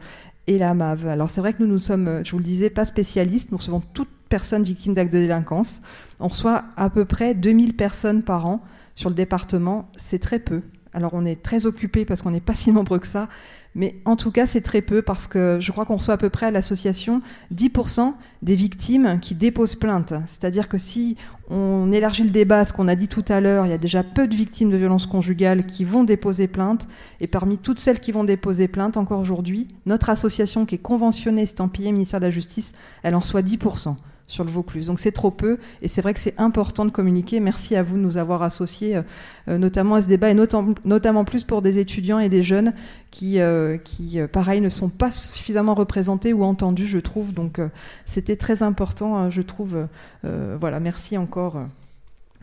et la MAV. Alors c'est vrai que nous, nous sommes, euh, je vous le disais, pas spécialistes, nous recevons toutes personnes victimes d'actes de délinquance. On reçoit à peu près 2000 personnes par an sur le département, c'est très peu. Alors on est très occupé parce qu'on n'est pas *laughs* si nombreux que ça, mais en tout cas, c'est très peu parce que je crois qu'on reçoit à peu près à l'association 10% des victimes qui déposent plainte. C'est-à-dire que si on élargit le débat ce qu'on a dit tout à l'heure, il y a déjà peu de victimes de violences conjugales qui vont déposer plainte. Et parmi toutes celles qui vont déposer plainte, encore aujourd'hui, notre association qui est conventionnée, estampillée ministère de la Justice, elle en reçoit 10% sur le Vaucluse. Donc c'est trop peu et c'est vrai que c'est important de communiquer. Merci à vous de nous avoir associés euh, euh, notamment à ce débat et notamment plus pour des étudiants et des jeunes qui, euh, qui pareil, ne sont pas suffisamment représentés ou entendus, je trouve. Donc c'était très important, je trouve. voilà, merci encore.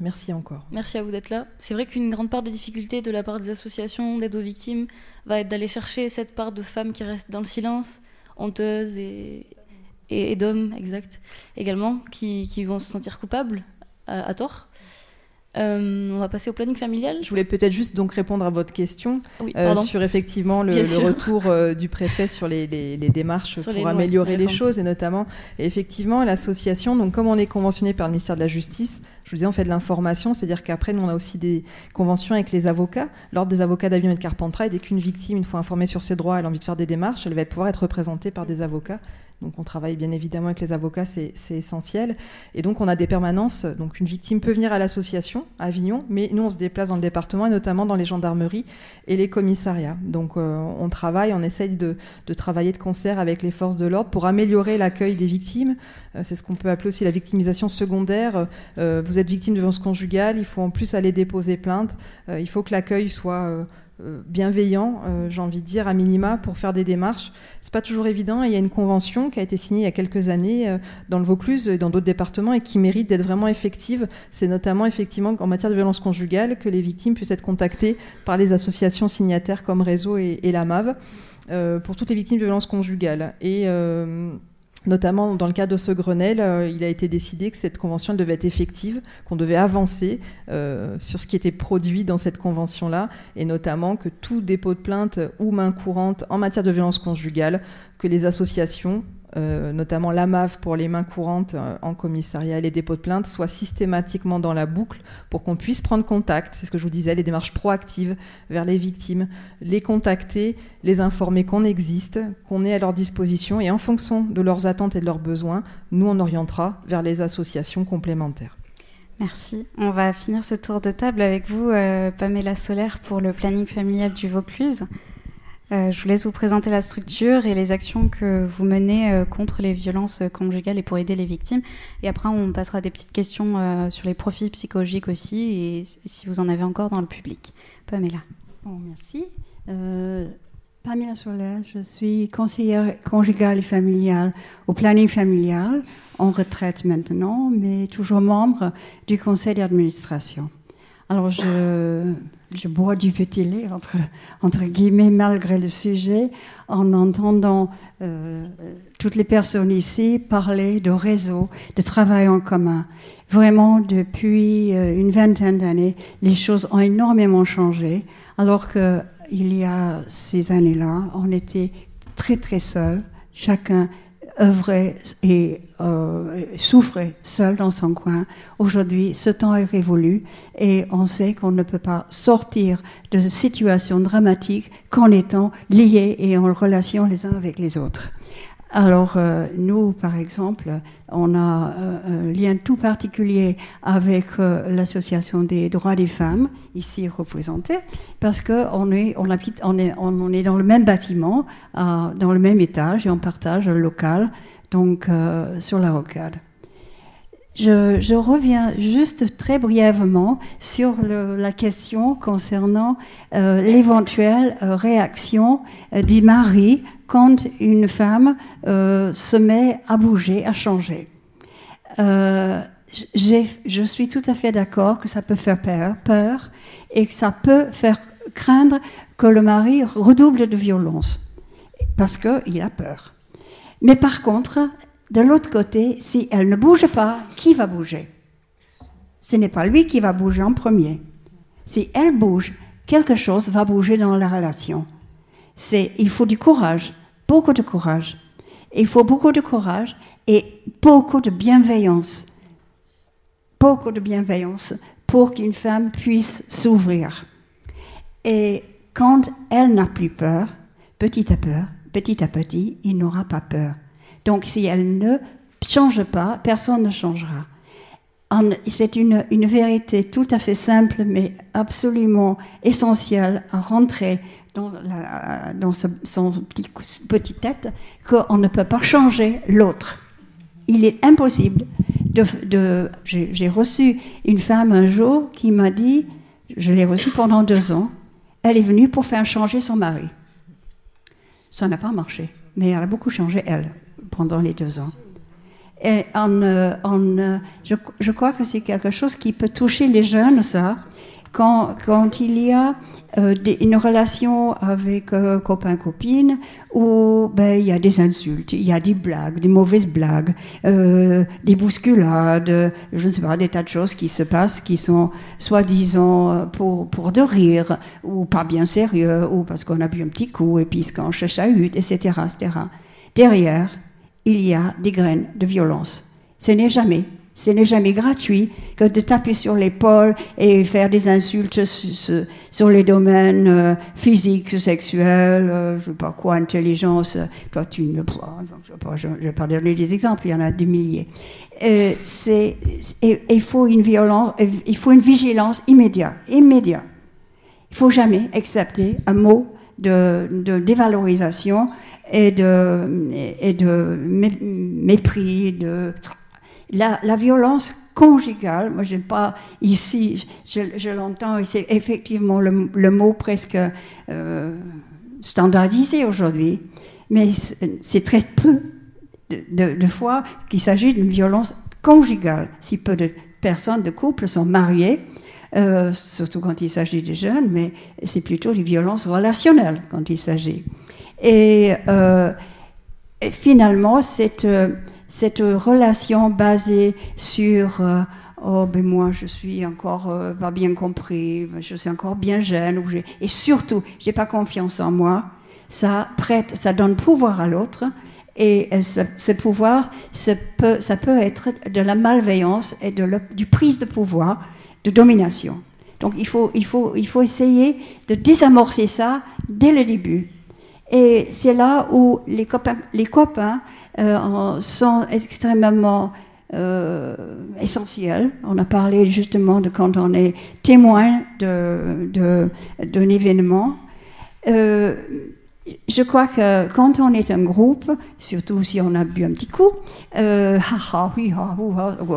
Merci encore. Merci à vous d'être là. C'est vrai qu'une grande part de difficulté de la part des associations d'aide aux victimes va être d'aller chercher cette part de femmes qui restent dans le silence, honteuses et, et, d'hommes, exact, également, qui, qui, vont se sentir coupables à, tort. Euh, on va passer au planning familial. Je voulais peut-être juste donc répondre à votre question euh, sur effectivement le, retour euh, du préfet sur les, les, démarches pour améliorer les choses et notamment effectivement l'association. Donc comme on est conventionné par le ministère de la Justice, je vous disais on fait de l'information, c'est-à-dire qu'après nous on a aussi des conventions avec les avocats. L'ordre des avocats d'Avion et de Carpentras, et dès qu'une victime, une fois informée sur ses droits, elle a envie de faire des démarches, elle va pouvoir être représentée par des avocats donc on travaille bien évidemment avec les avocats, c'est essentiel. Et donc on a des permanences. Donc une victime peut venir à l'association à Avignon, mais nous on se déplace dans le département et notamment dans les gendarmeries et les commissariats. Donc euh, on travaille, on essaye de, travailler de concert avec les forces de l'ordre pour améliorer l'accueil des victimes. Euh, c'est ce qu'on peut appeler aussi la victimisation secondaire. Euh, vous êtes victime de violence conjugale, il faut en plus aller déposer plainte. il faut que l'accueil soit bienveillant, euh, j'ai envie de dire, à minima, pour faire des démarches. C'est pas toujours évident. il y a une convention qui a été signée il y a quelques années euh, dans le Vaucluse et dans d'autres départements et qui mérite d'être vraiment effective. C'est notamment effectivement en matière de violence conjugale que les victimes puissent être contactées par les associations signataires comme Réseau et, et la MAV pour toutes les victimes de violence conjugale. Et Notamment dans le cadre de ce Grenelle, euh, il a été décidé que cette convention devait être effective, qu'on devait avancer euh, sur ce qui était produit dans cette convention-là, et notamment que tout dépôt de plainte ou main courante en matière de violence conjugale, que les associations notamment l'AMAV pour les mains courantes euh, en commissariat et les dépôts de plainte, soient systématiquement dans la boucle pour qu'on puisse prendre contact. C'est ce que je vous disais, les démarches proactives vers les victimes, les contacter, les informer qu'on existe, qu'on est à leur disposition et en fonction de leurs attentes et de leurs besoins, nous on orientera vers les associations complémentaires. Merci. On va finir ce tour de table avec vous, euh, Pamela Solaire, pour le planning familial du Vaucluse. Euh, je vous laisse vous présenter la structure et les actions que vous menez euh, contre les violences conjugales et pour aider les victimes. Et après, on passera des petites questions euh, sur les profils psychologiques aussi et si vous en avez encore dans le public. Pamela. Bon, merci. Pamela Solaire, je suis conseillère conjugale et familiale au planning familial, en retraite maintenant, mais toujours membre du conseil d'administration. Alors, je je bois du petit lait, entre, guillemets, malgré le sujet, en entendant euh, toutes les personnes ici parler de réseau, de travail en commun. Vraiment, depuis euh, une vingtaine d'années, les choses ont énormément changé, alors qu'il y a ces années-là, on était très très seuls, chacun œuvrait et euh, souffrait seul dans son coin. Aujourd'hui, ce temps est révolu et on sait qu'on ne peut pas sortir de situations dramatiques qu'en étant liés et en relation les uns avec les autres. Alors, euh, nous, par exemple, on a euh, un lien tout particulier avec l'Association des droits des femmes, ici représentée, parce qu'on est, on on est, on, est dans le même bâtiment, dans le même étage, et on partage le local, donc sur la rocade. Je, reviens juste très brièvement sur la question concernant l'éventuelle réaction du mari quand une femme euh, se met à bouger, à changer. Euh, je suis tout à fait d'accord que ça peut faire peur, peur et que ça peut faire craindre que le mari redouble de violence parce qu'il a peur. Mais par contre, de l'autre côté, si elle ne bouge pas, qui va bouger? Ce n'est pas lui qui va bouger en premier. Si elle bouge, quelque chose va bouger dans la relation c'est il faut du courage, beaucoup de courage. Il faut beaucoup de courage et beaucoup de bienveillance. Beaucoup de bienveillance pour qu'une femme puisse s'ouvrir. Et quand elle n'a plus peur, petit à peu, petit à petit, il n'aura pas peur. Donc si elle ne change pas, personne ne changera. C'est une, vérité tout à fait simple, mais absolument essentielle à rentrer dans, son petit, tête qu'on ne peut pas changer l'autre. Il est impossible de J'ai reçu une femme un jour qui m'a dit, je l'ai reçue pendant deux ans, elle est venue pour faire changer son mari. Ça n'a pas marché, mais elle a beaucoup changé, elle, pendant les deux ans. Et en, en, je, je crois que c'est quelque chose qui peut toucher les jeunes, ça, quand, quand il y a euh, une relation avec euh, copain-copine où ben, il y a des insultes, il y a des blagues, des mauvaises blagues, euh, des bousculades, je ne sais pas, des tas de choses qui se passent qui sont soi-disant pour, pour de rire ou pas bien sérieux ou parce qu'on a bu un petit coup et puis qu'on cherche à etc., etc. Derrière, il y a des graines de violence. Ce n'est jamais ce n'est jamais gratuit que de taper sur l'épaule et faire des insultes sur, les domaines euh, physiques, sexuels, euh, je ne sais pas quoi, intelligence. Toi, tu ne je ne vais pas donner des exemples, il y en a des milliers. Il, faut une vigilance immédiate. Il ne faut jamais accepter un mot de, dévalorisation et de, mépris, la, violence conjugale, moi je pas ici, je, l'entends et c'est effectivement le, mot presque euh, standardisé aujourd'hui, mais c'est très peu de, fois qu'il s'agit d'une violence conjugale. Si peu de personnes, de couples sont mariés, euh, surtout quand il s'agit de jeunes, mais c'est plutôt des violences relationnelles quand il s'agit. Et, euh, et, finalement, cette cette relation basée sur euh, oh ben moi je suis encore euh, pas bien compris, je suis encore bien jeune, et surtout j'ai pas confiance en moi, ça prête, ça donne pouvoir à l'autre. Et euh, ce, pouvoir, ça peut être de la malveillance et de du prise de pouvoir, de domination. Donc il faut, il, faut, il faut essayer de désamorcer ça dès le début. Et c'est là où les copains, les copains euh, sont extrêmement euh, essentiels. On a parlé justement de quand on est témoin d'un événement. Euh, je crois que quand on est un groupe, surtout si on a bu un petit coup, euh, ah, oui, ah,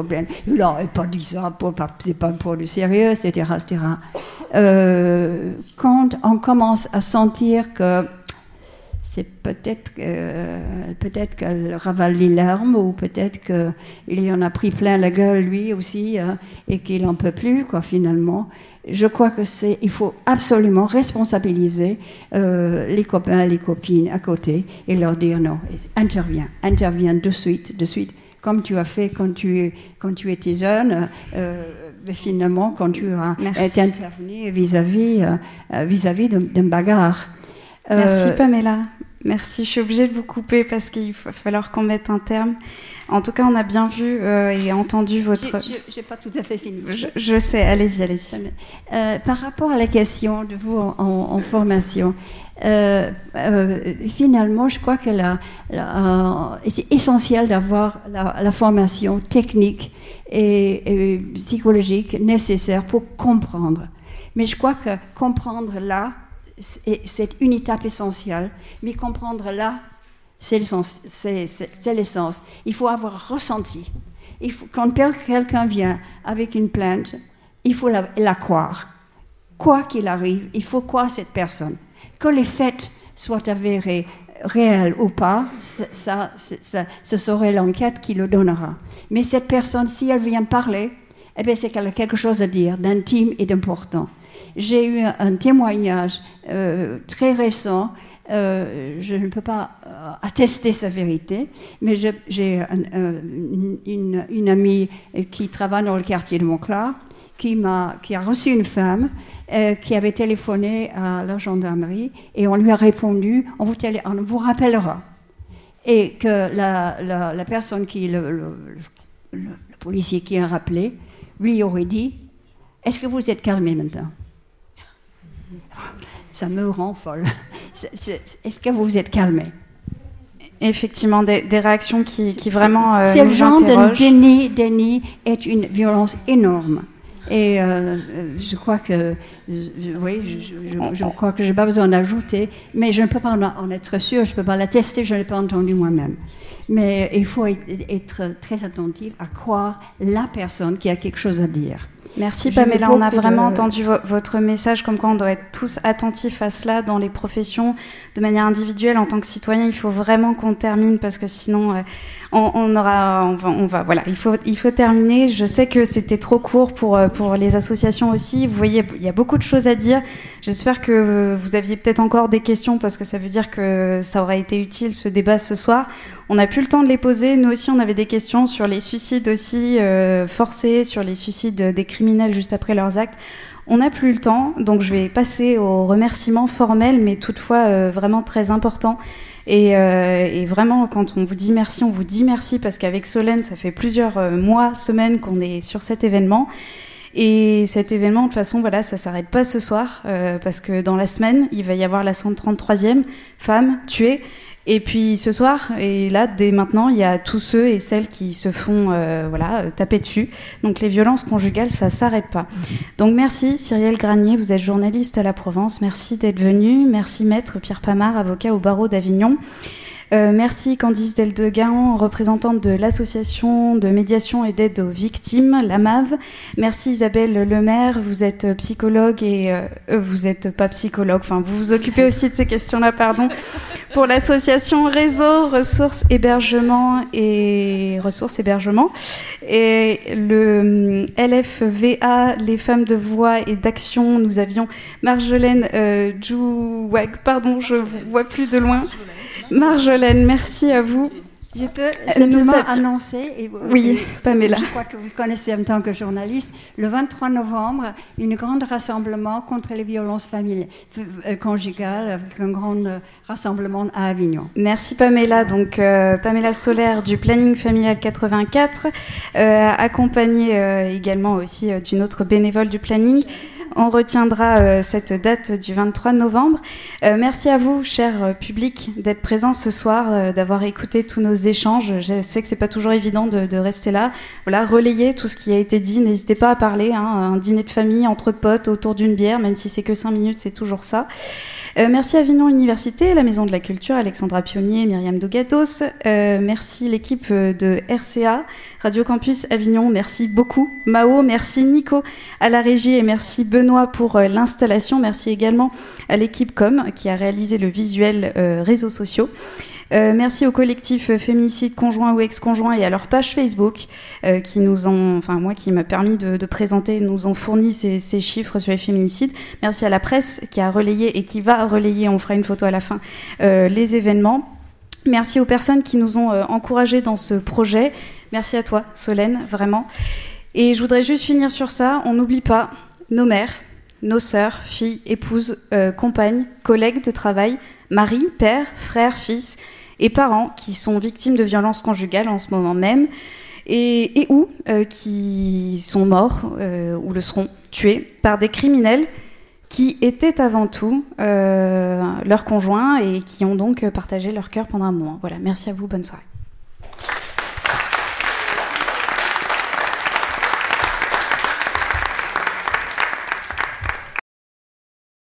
ben, il n'a pas dit ça, c'est pas pour le sérieux, etc. etc. Euh, quand on commence à sentir que c'est peut-être peut-être qu'elle ravale les larmes ou peut-être qu'il en a pris plein la gueule lui aussi hein, et qu'il n'en peut plus quoi finalement. Je crois que c'est il faut absolument responsabiliser euh, les copains et les copines à côté et leur dire non, interviens, interviens de suite, de suite, comme tu as fait quand tu quand tu étais jeune. Euh, finalement, quand tu as été intervenu vis-à-vis euh, vis-à-vis d'une bagarre. Merci Pamela. Merci, je suis obligée de vous couper parce qu'il va falloir qu'on mette un terme. En tout cas, on a bien vu euh, et entendu votre... Je n'ai pas tout à fait fini. Je, sais, allez-y, allez-y. Euh, par rapport à la question de vous en, formation, euh, finalement, je crois que c'est essentiel d'avoir la, formation technique et psychologique nécessaire pour comprendre. Mais je crois que comprendre là, c'est une étape essentielle, mais comprendre là, c'est l'essence. Il faut avoir ressenti. Quand quelqu'un vient avec une plainte, il faut la, croire. Quoi qu'il arrive, il faut croire cette personne. Que les faits soient avérés, réels ou pas, ça, ce serait l'enquête qui le donnera. Mais cette personne, si elle vient parler, eh c'est qu'elle a quelque chose à dire d'intime et d'important. J'ai eu un, témoignage euh, très récent. Euh, je ne peux pas euh, attester sa vérité, mais j'ai une, amie qui travaille dans le quartier de Montclar qui, a, qui a reçu une femme qui avait téléphoné à la gendarmerie et on lui a répondu on vous, rappellera. Et que la, personne qui, le, policier qui a rappelé, lui aurait dit Est-ce que vous êtes calmé maintenant? Ça me rend folle. Est-ce que vous vous êtes calmé Effectivement, des, réactions qui, qui vraiment euh, Ce genre de déni, déni est une violence énorme. Et euh, je crois que, oui, je, crois que j'ai pas besoin d'ajouter, mais je ne peux pas en être sûr, je ne peux pas l'attester, je ne l'ai pas entendu moi-même. Mais il faut être très attentif à croire la personne qui a quelque chose à dire. Merci Pamela, on a vraiment entendu votre message comme quoi on doit être tous attentifs à cela dans les professions de manière individuelle en tant que citoyen. Il faut vraiment qu'on termine parce que sinon euh, on, aura, on va, voilà, il faut, il faut terminer. Je sais que c'était trop court pour, euh, pour les associations aussi. Vous voyez, il y a beaucoup de choses à dire. J'espère que vous aviez peut-être encore des questions parce que ça veut dire que ça aurait été utile ce débat ce soir. On n'a plus le temps de les poser. Nous aussi, on avait des questions sur les suicides aussi euh, forcés, sur les suicides des criminels juste après leurs actes. On n'a plus le temps, donc je vais passer aux remerciements formels, mais toutefois euh, vraiment très importants. Euh, et, vraiment, quand on vous dit merci, on vous dit merci parce qu'avec Solène, ça fait plusieurs mois, semaines qu'on est sur cet événement. Et cet événement, de toute façon, voilà, ça s'arrête pas ce soir parce que dans la semaine, il va y avoir la 133e femme tuée. Et puis ce soir, et là, dès maintenant, il y a tous ceux et celles qui se font euh, voilà, euh, taper dessus. Donc les violences conjugales, ça s'arrête pas. Donc merci Cyrielle Granier, vous êtes journaliste à la Provence. Merci d'être venu. Merci Maître Pierre Pamard, avocat au barreau d'Avignon. Euh, merci Candice Deldeguin, représentante de l'association de médiation et d'aide aux victimes, la MAV. Merci Isabelle Lemaire, vous êtes psychologue et euh, euh, vous n'êtes pas psychologue, enfin vous vous occupez aussi de ces questions-là, pardon, pour l'association Réseau Ressources Hébergement et Ressources Hébergement. Et le LFVA, les femmes de voix et d'action, nous avions Marjolaine euh, Jouwag, pardon, je vous vois plus de loin. Marjolaine, merci à vous. Je peux simplement annoncer, et, oui, Pamela. je crois que vous connaissez en tant que journaliste, le 23 novembre, une grande rassemblement contre les violences familiales, euh, conjugales, avec un grand euh, rassemblement à Avignon. Merci Pamela. Donc euh, Pamela Solaire du Planning Familial 84, accompagnée également aussi d'une autre bénévole du Planning on retiendra euh, cette date du 23 novembre. Euh, merci à vous, cher euh, public, d'être présents ce soir, d'avoir écouté tous nos échanges. Je sais que c'est pas toujours évident de, rester là. Voilà, relayer tout ce qui a été dit. N'hésitez pas à parler. Hein, un dîner de famille entre potes autour d'une bière, même si c'est que cinq minutes, c'est toujours ça. Euh, merci Avignon Université, la Maison de la Culture, Alexandra Pionnier, Myriam Dogatos. Euh, merci l'équipe euh, de RCA, Radio Campus Avignon. Merci beaucoup Mao, merci Nico à la régie et merci Benoît pour l'installation. Merci également à l'équipe Com qui a réalisé le visuel réseaux sociaux. Euh, merci au collectif Féminicide conjoint ou ex-conjoint et à leur page Facebook euh, qui nous ont, enfin moi qui m'a permis de, présenter, nous ont fourni ces, chiffres sur les féminicides. Merci à la presse qui a relayé et qui va relayer, on fera une photo à la fin, euh, les événements. Merci aux personnes qui nous ont encouragés dans ce projet. Merci à toi, Solène, vraiment. Et je voudrais juste finir sur ça. On n'oublie pas nos mères, nos sœurs, filles, épouses, compagnes, collègues de travail, mari, père, frère, fils et parents qui sont victimes de violences conjugales en ce moment même et, ou euh, qui sont morts euh, ou le seront tués par des criminels qui étaient avant tout euh, leurs conjoints et qui ont donc partagé leur cœur pendant un moment. Voilà, merci à vous, bonne soirée.